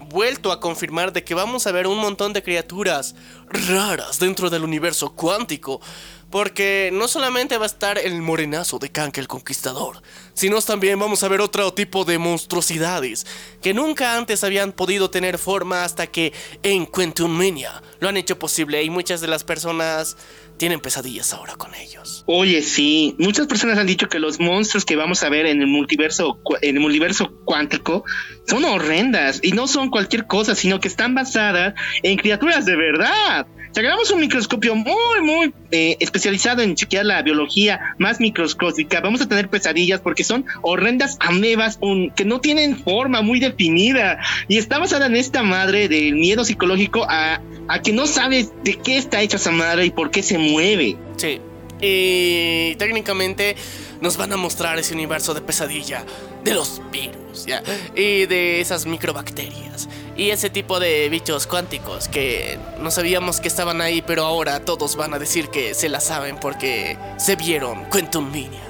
vuelto a confirmar de que vamos a ver un montón de criaturas raras dentro del universo cuántico. Porque no solamente va a estar el morenazo de Kank el Conquistador, sino también vamos a ver otro tipo de monstruosidades que nunca antes habían podido tener forma hasta que en Quantum Mania lo han hecho posible y muchas de las personas tienen pesadillas ahora con ellos. Oye, sí, muchas personas han dicho que los monstruos que vamos a ver en el multiverso, en el multiverso cuántico son horrendas y no son cualquier cosa, sino que están basadas en criaturas de verdad. Si agarramos un microscopio muy, muy eh, especializado en chequear la biología más microscópica, vamos a tener pesadillas porque son horrendas amebas que no tienen forma muy definida y está basada en esta madre del miedo psicológico a, a que no sabes de qué está hecha esa madre y por qué se mueve. Sí. Y técnicamente nos van a mostrar ese universo de pesadilla de los virus, ¿ya? Y de esas microbacterias. Y ese tipo de bichos cuánticos que no sabíamos que estaban ahí, pero ahora todos van a decir que se la saben porque se vieron Quantum Minia.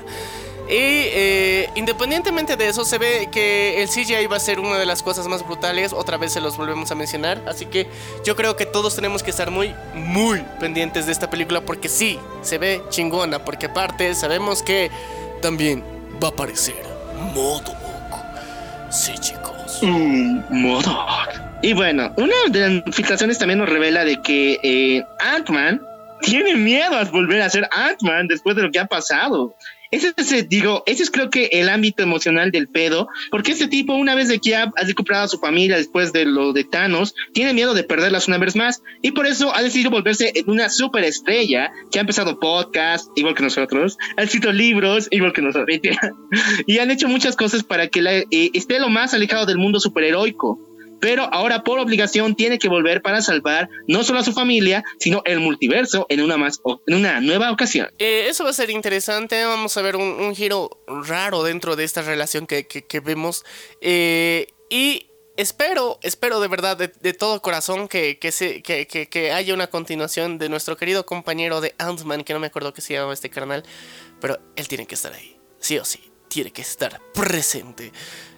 Y eh, independientemente de eso, se ve que el CGI va a ser una de las cosas más brutales. Otra vez se los volvemos a mencionar. Así que yo creo que todos tenemos que estar muy, muy pendientes de esta película. Porque sí, se ve chingona. Porque aparte sabemos que también va a aparecer Modok. Sí, chicos. Mm, Y bueno, una de las filtraciones también nos revela de que eh, Ant-Man tiene miedo a volver a ser Ant-Man después de lo que ha pasado. Ese es, digo, ese es creo que el ámbito emocional del pedo, porque este tipo, una vez de que ha, recuperado a su familia después de lo de Thanos, tiene miedo de perderlas una vez más, y por eso ha decidido volverse una superestrella, que ha empezado podcast, igual que nosotros, ha escrito libros, igual que nosotros, y han hecho muchas cosas para que la, eh, esté lo más alejado del mundo superheroico pero ahora por obligación tiene que volver para salvar no solo a su familia, sino el multiverso en una, más, en una nueva ocasión. Eh, eso va a ser interesante, vamos a ver un, giro raro dentro de esta relación que, vemos. Eh, y espero, espero de verdad, de, todo corazón, que, que, se, que, haya una continuación de nuestro querido compañero de Ant-Man, que no me acuerdo qué se llama este canal, pero él tiene que estar ahí, sí o sí, tiene que estar presente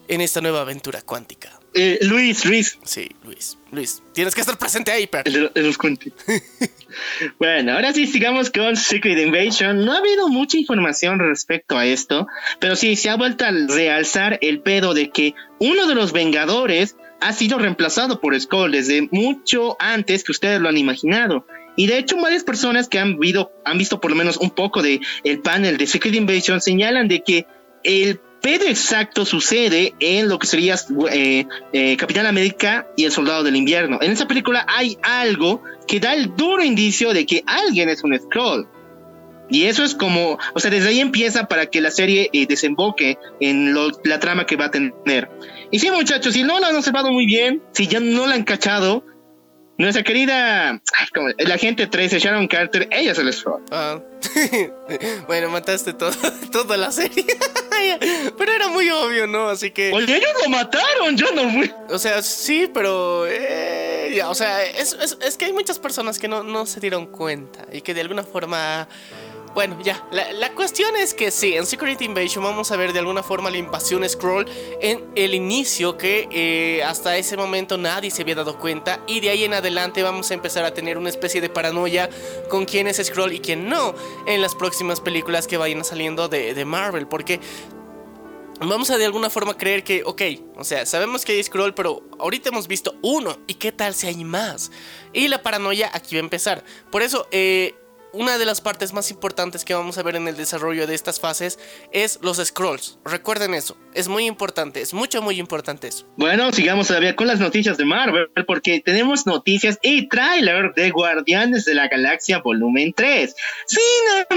en esta nueva aventura cuántica. Eh, Luis, Luis. Sí, Luis, Luis. Tienes que estar presente ahí, Per. los bueno, ahora sí, sigamos con Secret Invasion. No ha habido mucha información respecto a esto, pero sí se ha vuelto a realzar el pedo de que uno de los Vengadores ha sido reemplazado por Skull desde mucho antes que ustedes lo han imaginado. Y de hecho, varias personas que han, han visto por lo menos un poco de el panel de Secret Invasion señalan de que el pero exacto sucede en lo que sería eh, eh, Capitán América y el Soldado del Invierno. En esa película hay algo que da el duro indicio de que alguien es un Skrull. Y eso es como, o sea, desde ahí empieza para que la serie eh, desemboque en la trama que va a tener. Y sí, muchachos, si no la han observado muy bien, si ya no la han cachado, nuestra querida, la gente 13, Sharon Carter, ella se les fue. Ah. bueno, mataste todo, toda la serie. pero era muy obvio, ¿no? Así que. Oye, ellos lo mataron, yo no fui. O sea, sí, pero. eh, ya, o sea, es, es- es que hay muchas personas que no, no se dieron cuenta y que de alguna forma. Bueno, ya. La, cuestión es que sí, en Secret Invasion vamos a ver de alguna forma la invasión Scroll en el inicio que eh, hasta ese momento nadie se había dado cuenta y de ahí en adelante vamos a empezar a tener una especie de paranoia con quién es Scroll y quién no en las próximas películas que vayan saliendo de, de Marvel. Porque Vamos a de alguna forma creer que, ok, o sea, sabemos que hay scroll, pero ahorita hemos visto uno. ¿Y qué tal si hay más? Y la paranoia aquí va a empezar. Por eso, eh, una de las partes más importantes que vamos a ver en el desarrollo de estas fases es los scrolls. Recuerden eso, es muy importante, es mucho, muy importante eso. Bueno, sigamos todavía con las noticias de Marvel, porque tenemos noticias y tráiler de Guardianes de la Galaxia Volumen 3. Sin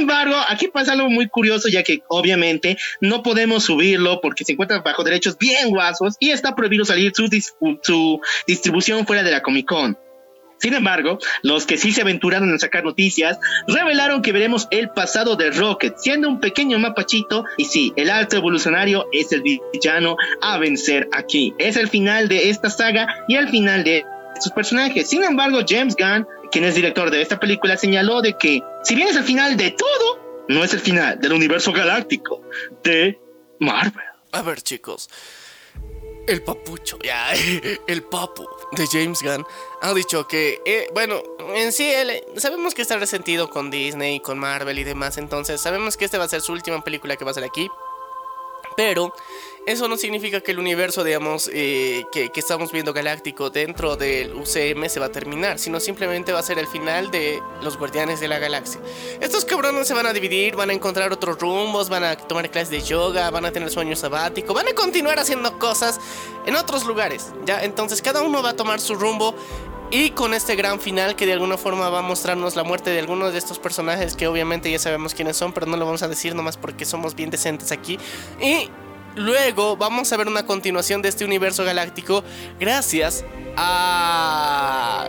embargo, aquí pasa algo muy curioso, ya que obviamente no podemos subirlo porque se encuentra bajo derechos bien guasos y está prohibido salir su, dis- su distribución fuera de la Comic Con. Sin embargo, los que sí se aventuraron a sacar noticias revelaron que veremos el pasado de Rocket, siendo un pequeño mapachito, y sí, el alto evolucionario es el villano a vencer aquí. Es el final de esta saga y el final de sus personajes. Sin embargo, James Gunn, quien es director de esta película, señaló de que si bien es el final de todo, no es el final del universo galáctico de Marvel. A ver, chicos. El papucho, ya, el papu de James Gunn ha dicho que, eh, bueno, en sí, él, sabemos que está resentido con Disney, con Marvel y demás, entonces sabemos que esta va a ser su última película que va a ser aquí. Pero eso no significa que el universo, digamos, eh, que, que estamos viendo galáctico dentro del UCM se va a terminar, sino simplemente va a ser el final de los Guardianes de la Galaxia. Estos cabrones se van a dividir, van a encontrar otros rumbos, van a tomar clases de yoga, van a tener sueño sabático, van a continuar haciendo cosas en otros lugares, ¿ya? Entonces cada uno va a tomar su rumbo y con este gran final que de alguna forma va a mostrarnos la muerte de algunos de estos personajes que obviamente ya sabemos quiénes son, pero no lo vamos a decir nomás porque somos bien decentes aquí. Y luego vamos a ver una continuación de este universo galáctico gracias a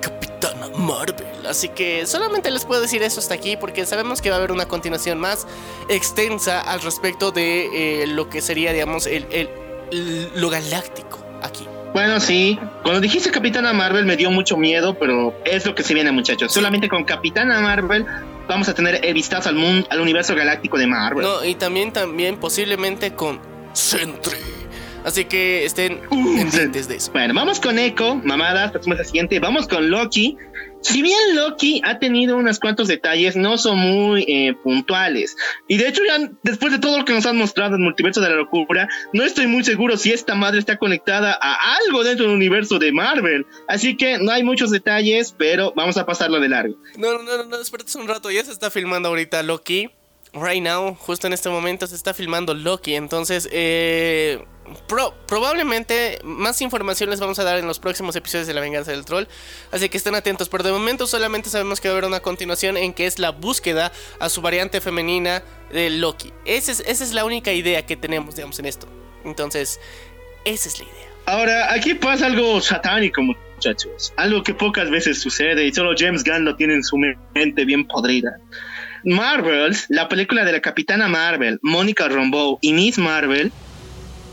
Capitana Marvel. Así que solamente les puedo decir eso hasta aquí porque sabemos que va a haber una continuación más extensa al respecto de eh, lo que sería, digamos, el, el- el- lo galáctico aquí. Bueno, sí. Cuando dijiste Capitana Marvel me dio mucho miedo, pero es lo que se viene, muchachos. Solamente con Capitana Marvel vamos a tener el vistazo al mundo, al universo galáctico de Marvel. No, y también, también posiblemente con Sentry. Así que estén Uh, pendientes de eso. Bueno, vamos con Echo, mamadas, pasamos al siguiente. Vamos con Loki. Si bien Loki ha tenido unos cuantos detalles, no son muy eh, puntuales. Y de hecho, ya después de todo lo que nos han mostrado en Multiverso de la Locura, no estoy muy seguro si esta madre está conectada a algo dentro del universo de Marvel. Así que no hay muchos detalles, pero vamos a pasarlo de largo. No, no, no, no, espérate un rato. Ya se está filmando ahorita Loki. Right now, justo en este momento se está filmando Loki. Entonces, eh, pro- probablemente más información les vamos a dar en los próximos episodios de La Venganza del Troll. Así que estén atentos. Pero de momento solamente sabemos que va a haber una continuación en que es la búsqueda a su variante femenina de Loki. Esa es, esa es la única idea que tenemos, digamos, en esto. Entonces, esa es la idea. Ahora, aquí pasa algo satánico, muchachos. Algo que pocas veces sucede y solo James Gunn lo tiene en su mente bien podrida. Marvels, la película de la Capitana Marvel, Mónica Rambeau y Miss Marvel,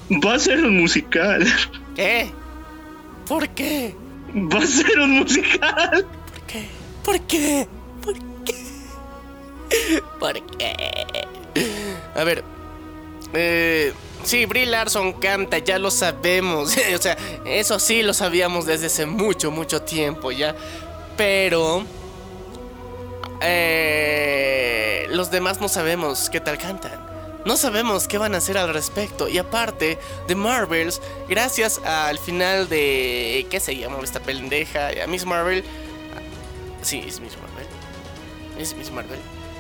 va a ser un musical. ¿Qué? ¿Por qué? Va a ser un musical. ¿Por qué? ¿Por qué? ¿Por qué? ¿Por qué? A ver. Eh, sí, Brie Larson canta, ya lo sabemos. o sea, eso sí lo sabíamos desde hace mucho, mucho tiempo ya. Pero... eh, los demás no sabemos qué tal cantan. No sabemos qué van a hacer al respecto. Y aparte de Marvels, gracias al final de. ¿Qué se llama esta pendeja? A Miss Marvel. Sí, es Miss Marvel. Es Miss Marvel.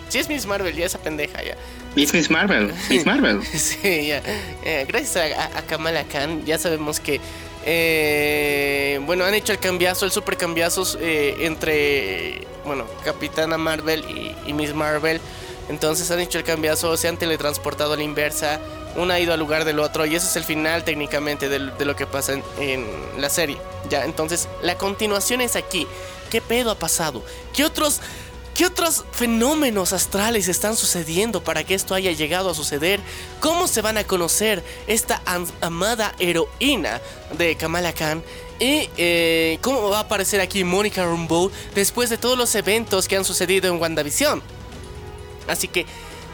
Sí, es Miss Marvel, ya esa pendeja, ya. Es Miss Marvel. Miss Marvel. Sí, ya. Eh, gracias a Kamala Khan, ya sabemos que. eh, bueno, han hecho el cambiazo, el super cambiazo eh, entre. Bueno, Capitana Marvel y, y Miss Marvel. Entonces han hecho el cambiazo, se han teletransportado a la inversa. Uno ha ido al lugar del otro y ese es el final técnicamente de, lo que pasa en, en, la serie. Ya, entonces la continuación es aquí. ¿Qué pedo ha pasado? ¿Qué otros, qué otros fenómenos astrales están sucediendo para que esto haya llegado a suceder? ¿Cómo se van a conocer esta amada heroína de Kamala Khan? Y eh, cómo va a aparecer aquí Monica Rambeau después de todos los eventos que han sucedido en WandaVision. Así que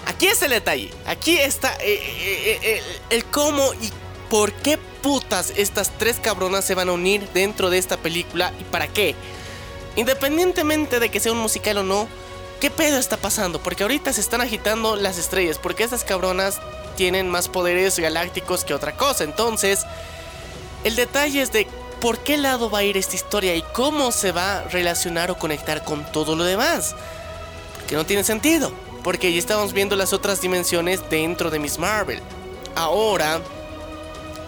aquí está el detalle. Aquí está eh, eh, eh, el, cómo y por qué putas estas tres cabronas se van a unir dentro de esta película y para qué. Independientemente de que sea un musical o no, ¿qué pedo está pasando? Porque ahorita se están agitando las estrellas, porque estas cabronas tienen más poderes galácticos que otra cosa. Entonces, el detalle es de por qué lado va a ir esta historia y cómo se va a relacionar o conectar con todo lo demás. Porque no tiene sentido porque ya estábamos viendo las otras dimensiones dentro de Miss Marvel. Ahora,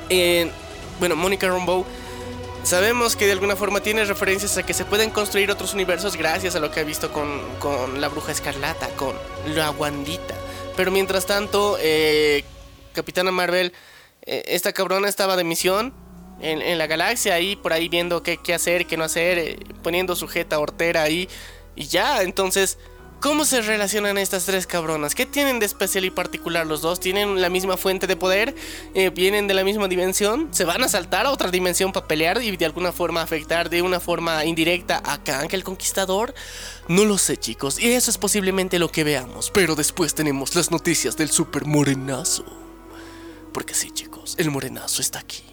eh, bueno, Monica Rambeau, sabemos que de alguna forma tiene referencias a que se pueden construir otros universos gracias a lo que ha visto con, con la Bruja Escarlata, con la Wandita. Pero mientras tanto, eh, Capitana Marvel, eh, esta cabrona estaba de misión en, la galaxia, ahí por ahí viendo qué, qué hacer, qué no hacer, eh, poniendo sujeta hortera ahí. Y ya, entonces ¿Cómo se relacionan estas tres cabronas? ¿Qué tienen de especial y particular los dos? ¿Tienen la misma fuente de poder? Eh, ¿Vienen de la misma dimensión? ¿Se van a saltar a otra dimensión para pelear y de alguna forma afectar de una forma indirecta a Kang el Conquistador? No lo sé chicos, y eso es posiblemente lo que veamos. Pero después tenemos las noticias del super morenazo. Porque sí chicos, el morenazo está aquí.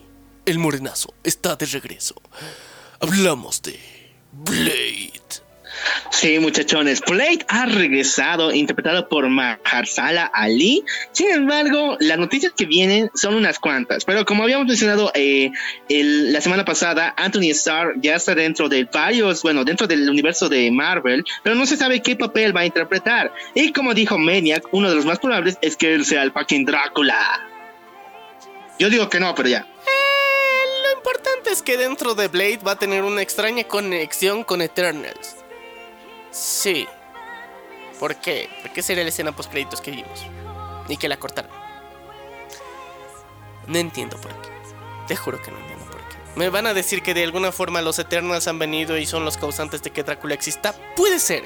El morenazo está de regreso. Hablamos de Blade. Sí, muchachones, Blade ha regresado, interpretado por Mahershala Ali. Sin embargo, las noticias que vienen son unas cuantas. Pero como habíamos mencionado eh, la semana pasada, Anthony Starr ya está dentro de varios, bueno, dentro del universo de Marvel, pero no se sabe qué papel va a interpretar. Y como dijo Maniac, uno de los más probables es que él sea el fucking Drácula. Yo digo que no, pero ya. Eh, lo importante es que dentro de Blade va a tener una extraña conexión con Eternals. Sí. ¿Por qué? ¿Por qué sería la escena post créditos que vimos? Y que la cortaron. No entiendo por qué. Te juro que no entiendo por qué. ¿Me van a decir que de alguna forma los Eternals han venido y son los causantes de que Drácula exista? Puede ser.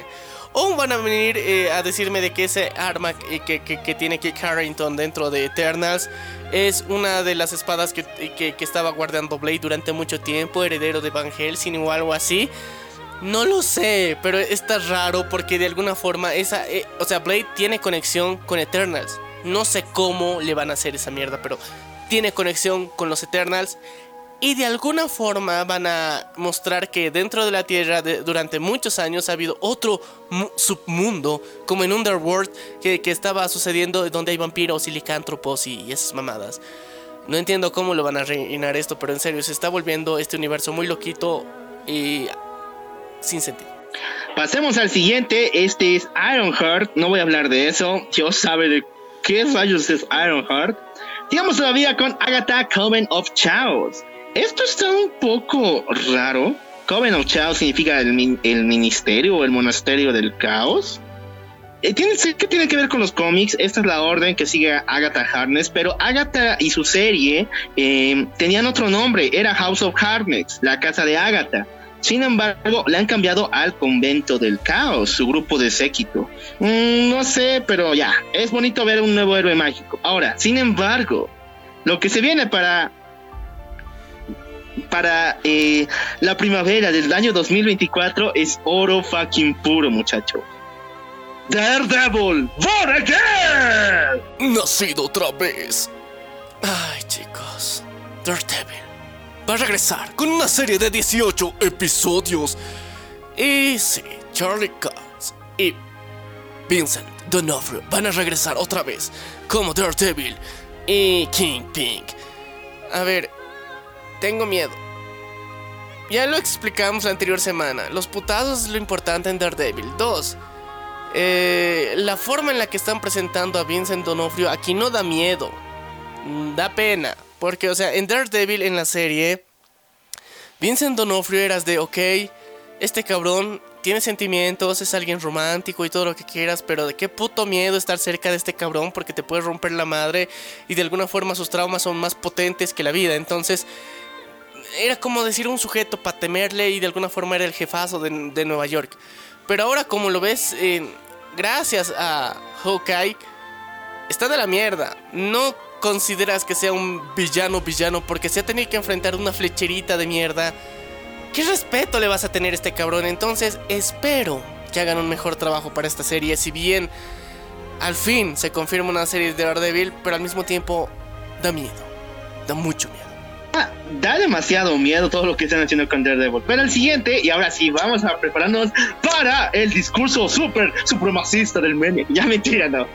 O van a venir eh, a decirme de que ese arma que, que, que, tiene Kit Harrington dentro de Eternals es una de las espadas que, que, estaba guardando Blade durante mucho tiempo, heredero de Van Helsing o algo así. No lo sé, pero está raro porque de alguna forma esa, eh, o sea, Blade tiene conexión con Eternals. No sé cómo le van a hacer esa mierda, pero tiene conexión con los Eternals y de alguna forma van a mostrar que dentro de la Tierra de, durante muchos años ha habido otro submundo, como en Underworld, que, que, estaba sucediendo donde hay vampiros y licántropos y, y esas mamadas. No entiendo cómo lo van a rellenar esto, pero en serio, se está volviendo este universo muy loquito y sin sentido. Pasemos al siguiente, este es Ironheart, no voy a hablar de eso, Dios sabe de qué rayos es Ironheart. Digamos todavía con Agatha Coven of Chaos. Esto está un poco raro. Coven of Chaos significa el, ministerio o el monasterio del caos. Eh, ¿Qué tiene que ver con los cómics? Esta es la orden que sigue Agatha Harness, pero Agatha y su serie eh, tenían otro nombre, era House of Harness, la casa de Agatha. Sin embargo, le han cambiado al convento del caos, su grupo de séquito. Mm, no sé, pero ya, es bonito ver un nuevo héroe mágico. Ahora, sin embargo, lo que se viene para para eh, la primavera del año 2024 es oro fucking puro, muchacho. Daredevil, born again. Nacido otra vez. Ay, chicos. Daredevil va a regresar con una serie de 18 episodios. Y sí, Charlie Cox y Vincent D'Onofrio van a regresar otra vez como Daredevil y King Pink. A ver, tengo miedo. Ya lo explicamos la anterior semana. Los putados es lo importante en Daredevil. Dos, eh, la forma en la que están presentando a Vincent D'Onofrio aquí no da miedo. Da pena. Porque, o sea, en Daredevil en la serie, Vincent Donofrio eras de, ok, este cabrón tiene sentimientos, es alguien romántico y todo lo que quieras, pero de qué puto miedo estar cerca de este cabrón porque te puede romper la madre y de alguna forma sus traumas son más potentes que la vida. Entonces, era como decir un sujeto para temerle y de alguna forma era el jefazo de, Nueva York. Pero ahora como lo ves, eh, gracias a Hawkeye, está de la mierda. No consideras que sea un villano villano porque se ha tenido que enfrentar una flecherita de mierda. ¿Qué respeto le vas a tener a este cabrón? Entonces espero que hagan un mejor trabajo para esta serie. Si bien al fin se confirma una serie de Daredevil, pero al mismo tiempo da miedo. Da mucho miedo. Ah, da demasiado miedo todo lo que están haciendo con Daredevil. Pero el siguiente, y ahora sí, vamos a prepararnos para el discurso súper supremacista del meme. Ya mentira, no.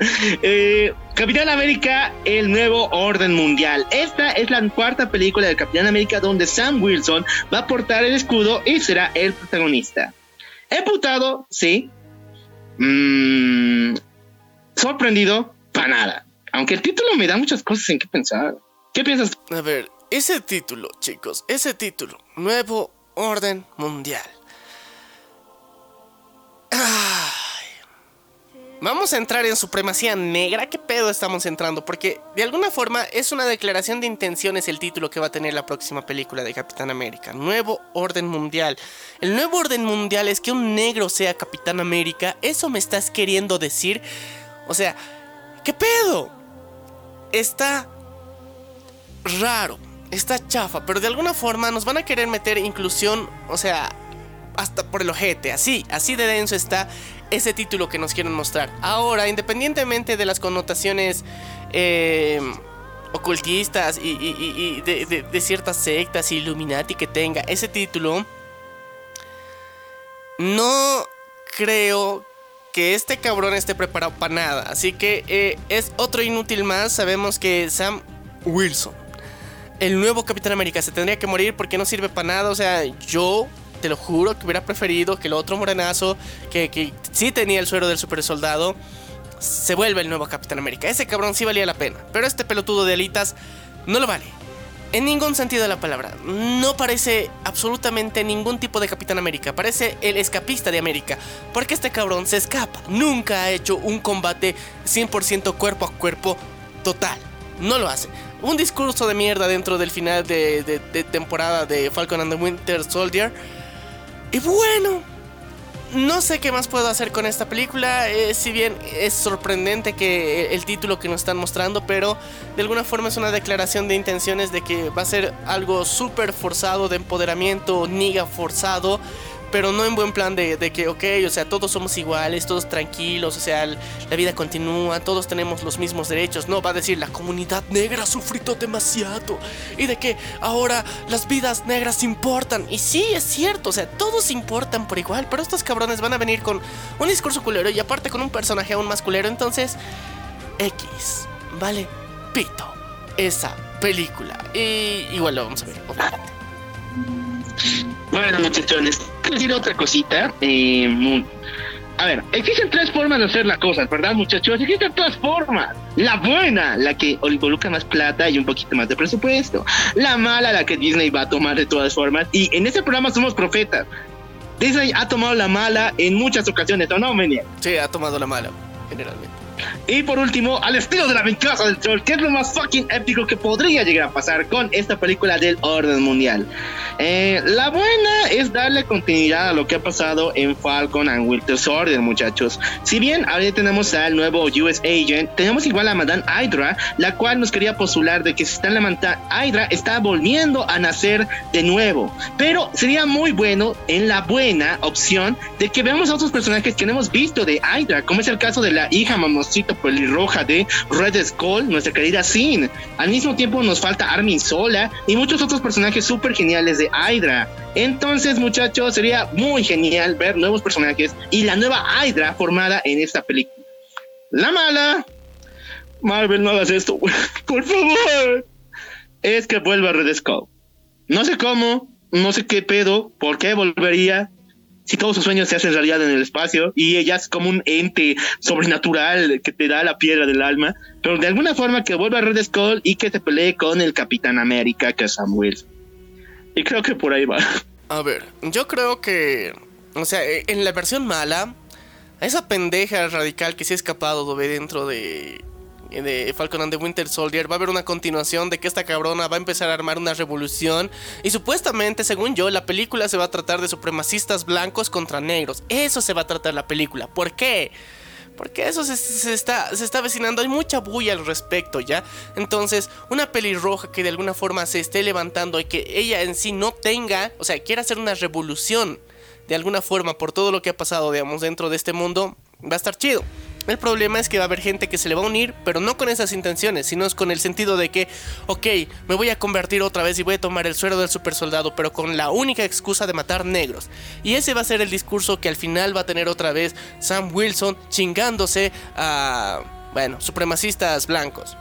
Eh, Capitán América, el nuevo orden mundial. Esta es la cuarta película de Capitán América donde Sam Wilson va a portar el escudo y será el protagonista. Emputado, sí. Mm, sorprendido, para nada. Aunque el título me da muchas cosas en qué pensar. ¿Qué piensas? A ver, ese título, chicos, ese título, Nuevo Orden Mundial. Vamos a entrar en supremacía negra. ¿Qué pedo estamos entrando? Porque de alguna forma es una declaración de intenciones el título que va a tener la próxima película de Capitán América. Nuevo Orden Mundial. El nuevo orden mundial es que un negro sea Capitán América. ¿Eso me estás queriendo decir? O sea, ¿qué pedo? Está raro está chafa, pero de alguna forma nos van a querer meter inclusión, o sea, hasta por el ojete, así, así de denso está ese título que nos quieren mostrar. Ahora, independientemente de las connotaciones eh, ocultistas y, de, ciertas sectas Illuminati que tenga ese título, no creo que este cabrón esté preparado para nada. Así que eh, es otro inútil más. Sabemos que Sam Wilson el nuevo Capitán América se tendría que morir porque no sirve para nada. O sea, yo te lo juro que hubiera preferido que el otro morenazo, que, que sí tenía el suero del super soldado, se vuelva el nuevo Capitán América. Ese cabrón sí valía la pena. Pero este pelotudo de alitas no lo vale. En ningún sentido de la palabra. No parece absolutamente ningún tipo de Capitán América. Parece el escapista de América. Porque este cabrón se escapa. Nunca ha hecho un combate 100% cuerpo a cuerpo total. No lo hace un discurso de mierda dentro del final de, temporada de Falcon and the Winter Soldier. Y bueno, no sé qué más puedo hacer con esta película. Eh, si bien es sorprendente que el título que nos están mostrando, pero de alguna forma es una declaración de intenciones de que va a ser algo súper forzado de empoderamiento, niga forzado pero no en buen plan de, que, ok, o sea, todos somos iguales, todos tranquilos, o sea, la vida continúa, todos tenemos los mismos derechos. No, va a decir, la comunidad negra ha sufrido demasiado y de que ahora las vidas negras importan. Y sí, es cierto, o sea, todos importan por igual, pero estos cabrones van a venir con un discurso culero y aparte con un personaje aún más culero, entonces, X, vale, pito, esa película. Y igual lo vamos a ver, bueno, muchachones, quiero decir otra cosita. Eh, a ver, existen tres formas de hacer las cosas, ¿verdad, muchachos? Existen tres formas. La buena, la que involucra más plata y un poquito más de presupuesto. La mala, la que Disney va a tomar de todas formas. Y en este programa somos profetas. Disney ha tomado la mala en muchas ocasiones, ¿o no, Menia? Sí, ha tomado la mala, generalmente. Y por último, al estilo de la venganza del troll, que es lo más fucking épico que podría llegar a pasar con esta película del orden mundial. Eh, la buena es darle continuidad a lo que ha pasado en Falcon and Winter Soldier, muchachos. Si bien ahora tenemos al nuevo US Agent, tenemos igual a Madame Hydra, la cual nos quería postular de que se está levantando, Hydra está volviendo a nacer de nuevo. Pero sería muy bueno, en la buena opción, de que veamos a otros personajes que no hemos visto de Hydra, como es el caso de la hija pelirroja de Red Skull, nuestra querida Sin. Al mismo tiempo nos falta Armin Sola y muchos otros personajes súper geniales de Hydra. Entonces, muchachos, sería muy genial ver nuevos personajes y la nueva Hydra formada en esta película. La mala, Marvel, no hagas esto, por favor. Es que vuelva Red Skull. No sé cómo, no sé qué pedo, por qué volvería, si todos sus sueños se hacen realidad en el espacio y ella es como un ente sobrenatural que te da la piedra del alma, pero de alguna forma que vuelva a Red Skull y que se pelee con el Capitán América, que es Samuel. Y creo que por ahí va. A ver, yo creo que O sea, e, en la versión mala, esa pendeja radical que se ha escapado de dentro de de Falcon and the Winter Soldier va a haber una continuación de que esta cabrona va a empezar a armar una revolución y supuestamente, según yo, la película se va a tratar de supremacistas blancos contra negros. Eso se va a tratar la película. ¿Por qué? Porque eso se, está, se está avecinando, hay mucha bulla al respecto, ¿ya? Entonces, una pelirroja que de alguna forma se esté levantando y que ella en sí no tenga, o sea, quiera hacer una revolución de alguna forma por todo lo que ha pasado, digamos, dentro de este mundo, va a estar chido. El problema es que va a haber gente que se le va a unir, pero no con esas intenciones, sino con el sentido de que, ok, me voy a convertir otra vez y voy a tomar el suero del super soldado, pero con la única excusa de matar negros. Y ese va a ser el discurso que al final va a tener otra vez Sam Wilson chingándose a, bueno, supremacistas blancos.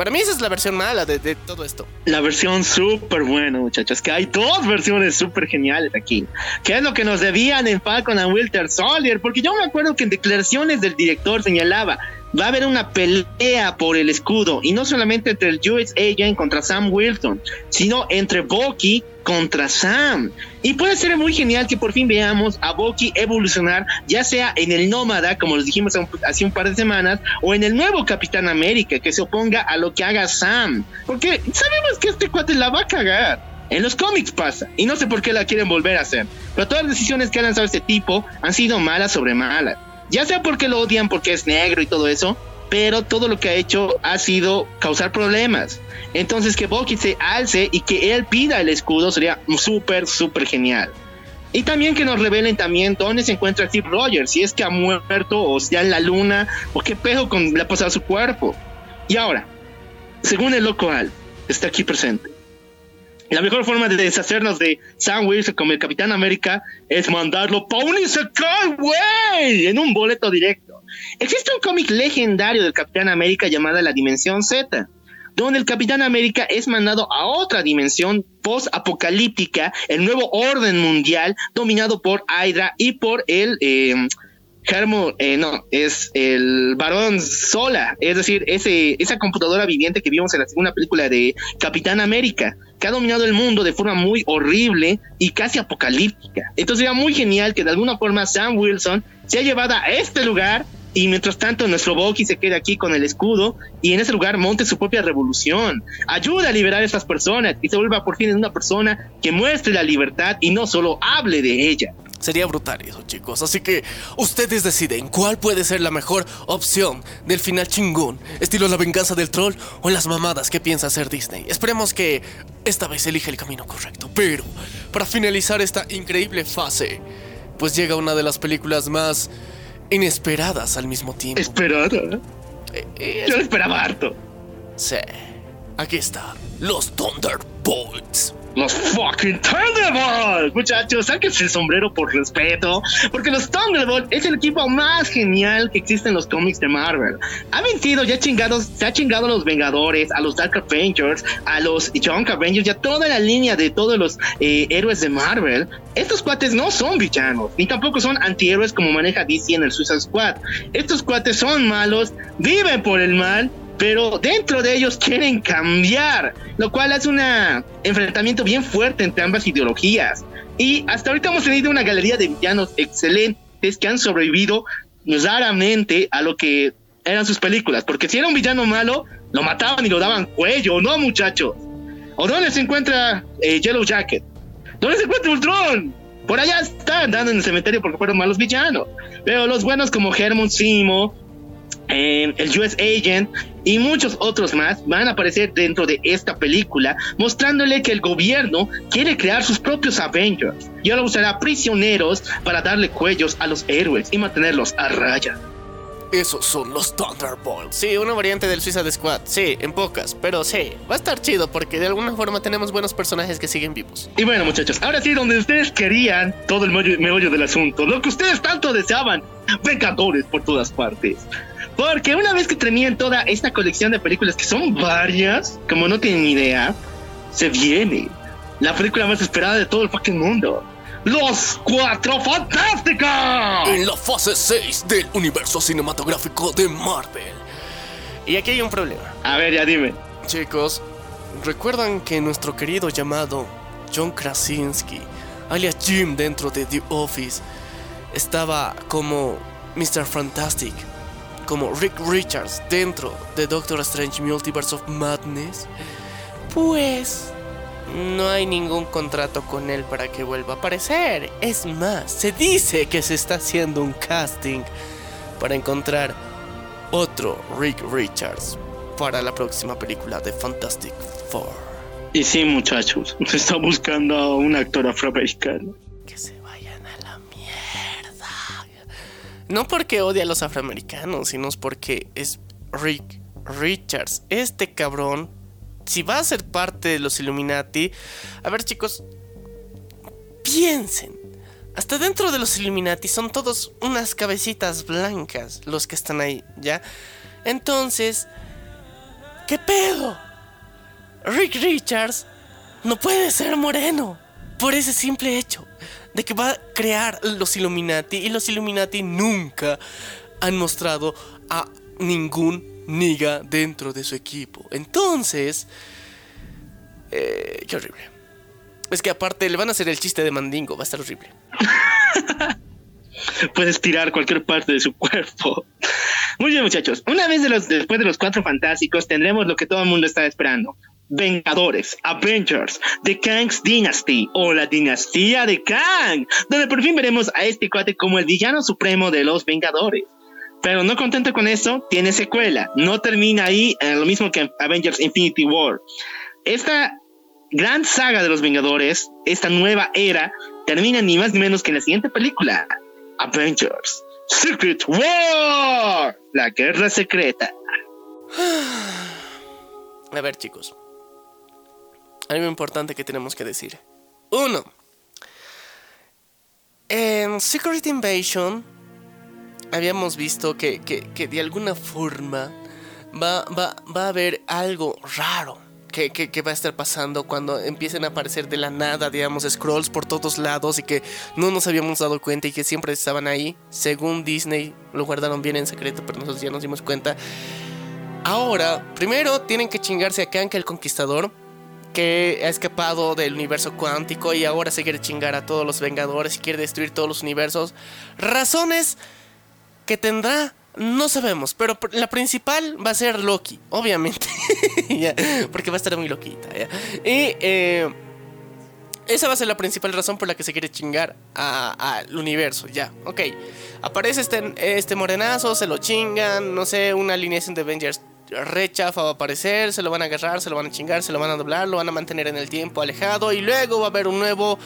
Para mí esa es la versión mala de, todo esto. La versión súper buena, muchachos. Que hay dos versiones súper geniales aquí. Que es lo que nos debían en Falcon and Winter Soldier. Porque yo me acuerdo que en declaraciones del director señalaba va a haber una pelea por el escudo y no solamente entre el US Agent contra Sam Wilson, sino entre Bucky contra Sam. Y puede ser muy genial que por fin veamos a Bucky evolucionar, ya sea en el Nómada, como les dijimos hace un par de semanas, o en el nuevo Capitán América, que se oponga a lo que haga Sam. Porque sabemos que este cuate la va a cagar. En los cómics pasa, y no sé por qué la quieren volver a hacer. Pero todas las decisiones que han lanzado este tipo han sido malas sobre malas. Ya sea porque lo odian, porque es negro y todo eso, pero todo lo que ha hecho ha sido causar problemas. Entonces que Bucky se alce y que él pida el escudo sería súper, súper genial. Y también que nos revelen también dónde se encuentra Steve Rogers, si es que ha muerto o si en la luna, o qué con, le ha pasado a su cuerpo. Y ahora, según el local, está aquí presente. La mejor forma de deshacernos de Sam Wilson como el Capitán América es mandarlo pa' un Isekai, güey, en un boleto directo. Existe un cómic legendario del Capitán América llamada La Dimensión Z, donde el Capitán América es mandado a otra dimensión post-apocalíptica, el nuevo orden mundial dominado por Hydra y por el... Eh, Germo, eh, no, es el varón Sola, es decir, ese, esa computadora viviente que vimos en la segunda película de Capitán América, que ha dominado el mundo de forma muy horrible y casi apocalíptica. Entonces era muy genial que de alguna forma Sam Wilson se ha llevado a este lugar y mientras tanto nuestro Bucky se queda aquí con el escudo y en ese lugar monte su propia revolución. Ayuda a liberar a estas personas y se vuelva por fin una persona que muestre la libertad y no solo hable de ella. Sería brutal eso, chicos. Así que ustedes deciden cuál puede ser la mejor opción del final chingón, estilo la venganza del troll o las mamadas que piensa hacer Disney. Esperemos que esta vez elija el camino correcto. Pero, para finalizar esta increíble fase, pues llega una de las películas más inesperadas al mismo tiempo. ¿Esperada? Eh, eh, Yo esperaba harto. Sí. Aquí está. Los Thunderbolts. Los fucking Thunderbolts, muchachos, sáquense el sombrero por respeto, porque los Thunderbolts es el equipo más genial que existe en los cómics de Marvel. Ha mentido, ya chingados, se ha chingado a los Vengadores, a los Dark Avengers, a los Young Avengers, ya toda la línea de todos los eh, héroes de Marvel. Estos cuates no son villanos, ni tampoco son antihéroes como maneja DC en el Suicide Squad. Estos cuates son malos, viven por el mal pero dentro de ellos quieren cambiar, lo cual es un enfrentamiento bien fuerte entre ambas ideologías. Y hasta ahorita hemos tenido una galería de villanos excelentes que han sobrevivido raramente a lo que eran sus películas, porque si era un villano malo, lo mataban y lo daban cuello, ¿no, muchachos? ¿O dónde se encuentra eh, Yellow Jacket? ¿Dónde se encuentra Ultron? Por allá están andando en el cementerio porque fueron malos villanos. Pero los buenos como Hermon Simo, el US Agent y muchos otros más van a aparecer dentro de esta película, mostrándole que el gobierno quiere crear sus propios Avengers y ahora usará prisioneros para darle cuellos a los héroes y mantenerlos a raya. Esos son los Thunderbolts. Sí, una variante del Suicide Squad. Sí, en pocas, pero sí, va a estar chido porque de alguna forma tenemos buenos personajes que siguen vivos. Y bueno, muchachos, ahora sí, donde ustedes querían todo el meollo del asunto, lo que ustedes tanto deseaban, Vengadores por todas partes. Porque una vez que terminen toda esta colección de películas, que son varias, como no tienen ni idea, se viene la película más esperada de todo el fucking mundo. Los Cuatro Fantásticos. En la fase 6 del universo cinematográfico de Marvel. Y aquí hay un problema. A ver, ya dime. Chicos, ¿recuerdan que nuestro querido llamado John Krasinski alias Jim dentro de The Office, estaba como Mr. Fantastic, como Rick Richards dentro de Doctor Strange Multiverse of Madness, pues no hay ningún contrato con él para que vuelva a aparecer. Es más, se dice que se está haciendo un casting para encontrar otro Rick Richards para la próxima película de Fantastic Four. Y sí, muchachos, se está buscando a un actor afroamericano. Que se No porque odia a los afroamericanos, sino porque es Rick Richards. Este cabrón, si va a ser parte de los Illuminati, a ver chicos, piensen. Hasta dentro de los Illuminati son todos unas cabecitas blancas los que están ahí, ¿ya? Entonces, ¿qué pedo? Rick Richards no puede ser moreno por ese simple hecho de que va a crear los Illuminati y los Illuminati nunca han mostrado a ningún niga dentro de su equipo. Entonces, eh, qué horrible. Es que aparte le van a hacer el chiste de Mandingo, va a estar horrible. Puede estirar cualquier parte de su cuerpo. Muy bien, muchachos. Una vez de los, después de los cuatro fantásticos, tendremos lo que todo el mundo está esperando. Vengadores, Avengers, The Kang's Dynasty o la dinastía de Kang, donde por fin veremos a este cuate como el villano supremo de los Vengadores. Pero no contento con eso, tiene secuela. No termina ahí, eh, lo mismo que Avengers Infinity War. Esta gran saga de los Vengadores, esta nueva era, termina ni más ni menos que en la siguiente película, Avengers Secret War, la guerra secreta. A ver chicos, algo importante que tenemos que decir. Uno, en Secret Invasion habíamos visto que, que, que de alguna forma va, va, va a haber algo raro que, que, va a estar pasando cuando empiecen a aparecer de la nada, digamos, scrolls por todos lados y que no nos habíamos dado cuenta y que siempre estaban ahí. Según Disney, lo guardaron bien en secreto, pero nosotros ya nos dimos cuenta. Ahora, primero tienen que chingarse a Kanka el Conquistador, que ha escapado del universo cuántico y ahora se quiere chingar a todos los Vengadores y quiere destruir todos los universos. Razones que tendrá no sabemos, pero la principal va a ser Loki, obviamente. porque va a estar muy loquita. Y eh, esa va a ser la principal razón por la que se quiere chingar al universo. Ya, ok. Aparece este, este morenazo, se lo chingan, no sé, una alineación de Avengers rechafa va a aparecer, se lo van a agarrar, se lo van a chingar, se lo van a doblar, lo van a mantener en el tiempo alejado y luego va a haber un nuevo,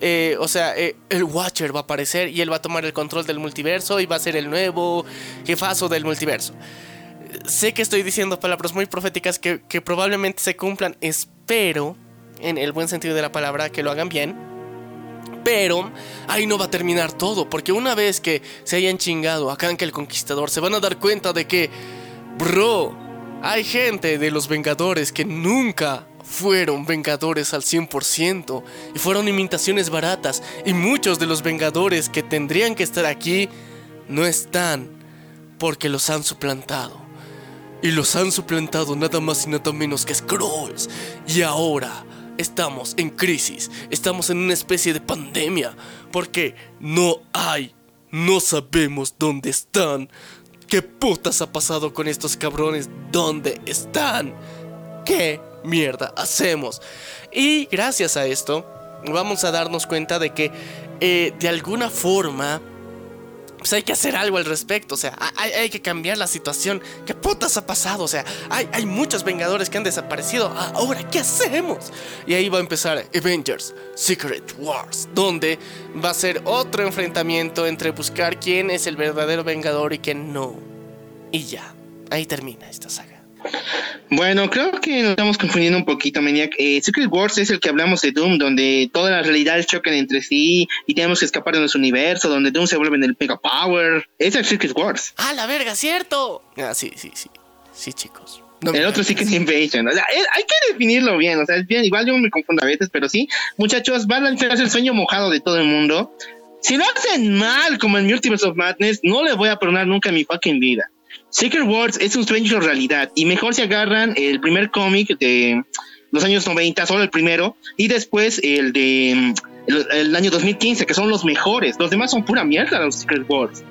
eh, o sea, eh, el Watcher va a aparecer y él va a tomar el control del multiverso y va a ser el nuevo jefazo del multiverso. Sé que estoy diciendo palabras muy proféticas que, probablemente se cumplan, espero, en el buen sentido de la palabra, que lo hagan bien. Pero ahí no va a terminar todo, porque una vez que se hayan chingado a Kanka el Conquistador, se van a dar cuenta de que, bro, hay gente de los Vengadores que nunca fueron Vengadores al 100% y fueron imitaciones baratas y muchos de los Vengadores que tendrían que estar aquí no están porque los han suplantado. Y los han suplantado nada más y nada menos que Scrolls. Y ahora estamos en crisis, estamos en una especie de pandemia porque no hay, no sabemos dónde están ¿Qué putas ha pasado con estos cabrones? ¿Dónde están? ¿Qué mierda hacemos? Y gracias a esto vamos a darnos cuenta de que eh, de alguna forma hay que hacer algo al respecto, o sea, hay, hay, que cambiar la situación. ¿Qué putas ha pasado? O sea, hay, hay muchos Vengadores que han desaparecido. Ahora, ¿qué hacemos? Y ahí va a empezar Avengers Secret Wars, donde va a ser otro enfrentamiento entre buscar quién es el verdadero Vengador y quién no. Y ya, ahí termina esta saga. Bueno, creo que nos estamos confundiendo un poquito, Maniac. Eh, Secret Wars es el que hablamos de Doom, donde todas las realidades chocan entre sí y tenemos que escapar de nuestro universo, donde Doom se vuelve en el Mega Power. Es el Secret Wars. ¡Ah, la verga, cierto! Ah, sí, sí, sí. Sí, chicos. No el otro sí que es Invasion. O sea, es, hay que definirlo bien. O sea, es bien. Igual yo me confundo a veces, pero sí. Muchachos, van a el sueño mojado de todo el mundo. Si lo hacen mal, como en Multiverse of Madness, no le voy a perdonar nunca en mi fucking vida. Secret Wars es un sueño realidad y mejor se agarran el primer cómic de los años 90, solo el primero, y después el de el, el año 2015, que son los mejores. Los demás son pura mierda, los Secret Wars.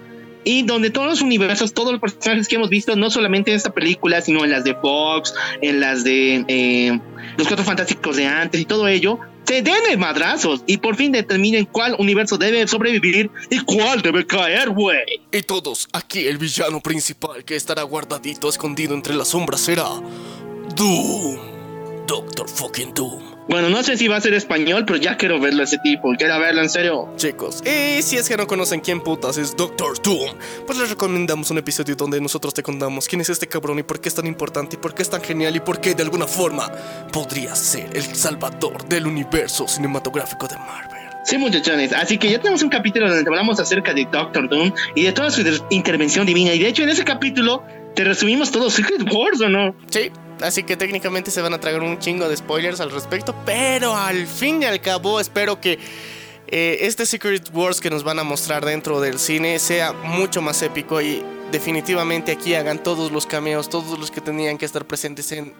Y donde todos los universos, todos los personajes que hemos visto, no solamente en esta película, sino en las de Fox, en las de eh, Los Cuatro Fantásticos de antes y todo ello, se den de madrazos y por fin determinen cuál universo debe sobrevivir y cuál debe caer, güey. Y todos, aquí el villano principal que estará guardadito, escondido entre las sombras será Doom. Doctor fucking Doom. Bueno, no sé si va a ser español, pero ya quiero verlo a ese tipo. Quiero verlo en serio. Chicos, y si es que no conocen quién putas es Doctor Doom, pues les recomendamos un episodio donde nosotros te contamos quién es este cabrón y por qué es tan importante y por qué es tan genial y por qué de alguna forma podría ser el salvador del universo cinematográfico de Marvel. Sí, muchachones. Así que ya tenemos un capítulo donde hablamos acerca de Doctor Doom y de toda su inter- intervención divina. Y de hecho, en ese capítulo te resumimos todo Secret Wars, ¿o no? Sí, así que técnicamente se van a tragar un chingo de spoilers al respecto, pero al fin y al cabo espero que eh, este Secret Wars que nos van a mostrar dentro del cine sea mucho más épico y definitivamente aquí hagan todos los cameos, todos los que tenían que estar presentes en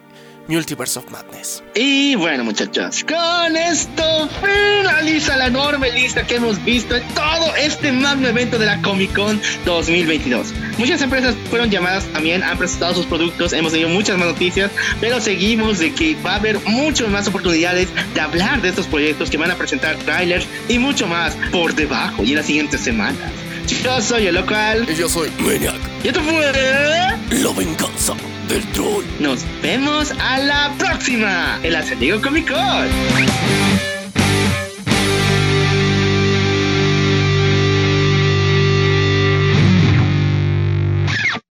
Multiverse of Madness. Y bueno, muchachos, con esto finaliza la enorme lista que hemos visto en todo este magno evento de la Comic Con 2022. Muchas empresas fueron llamadas también, han presentado sus productos, hemos tenido muchas más noticias, pero seguimos de que va a haber muchas más oportunidades de hablar de estos proyectos que van a presentar trailers y mucho más por debajo y en las siguientes semanas. Yo soy el local Y yo soy Maniac, y esto fue... la venganza del troll. Nos vemos a la próxima en la San Diego Comic Con.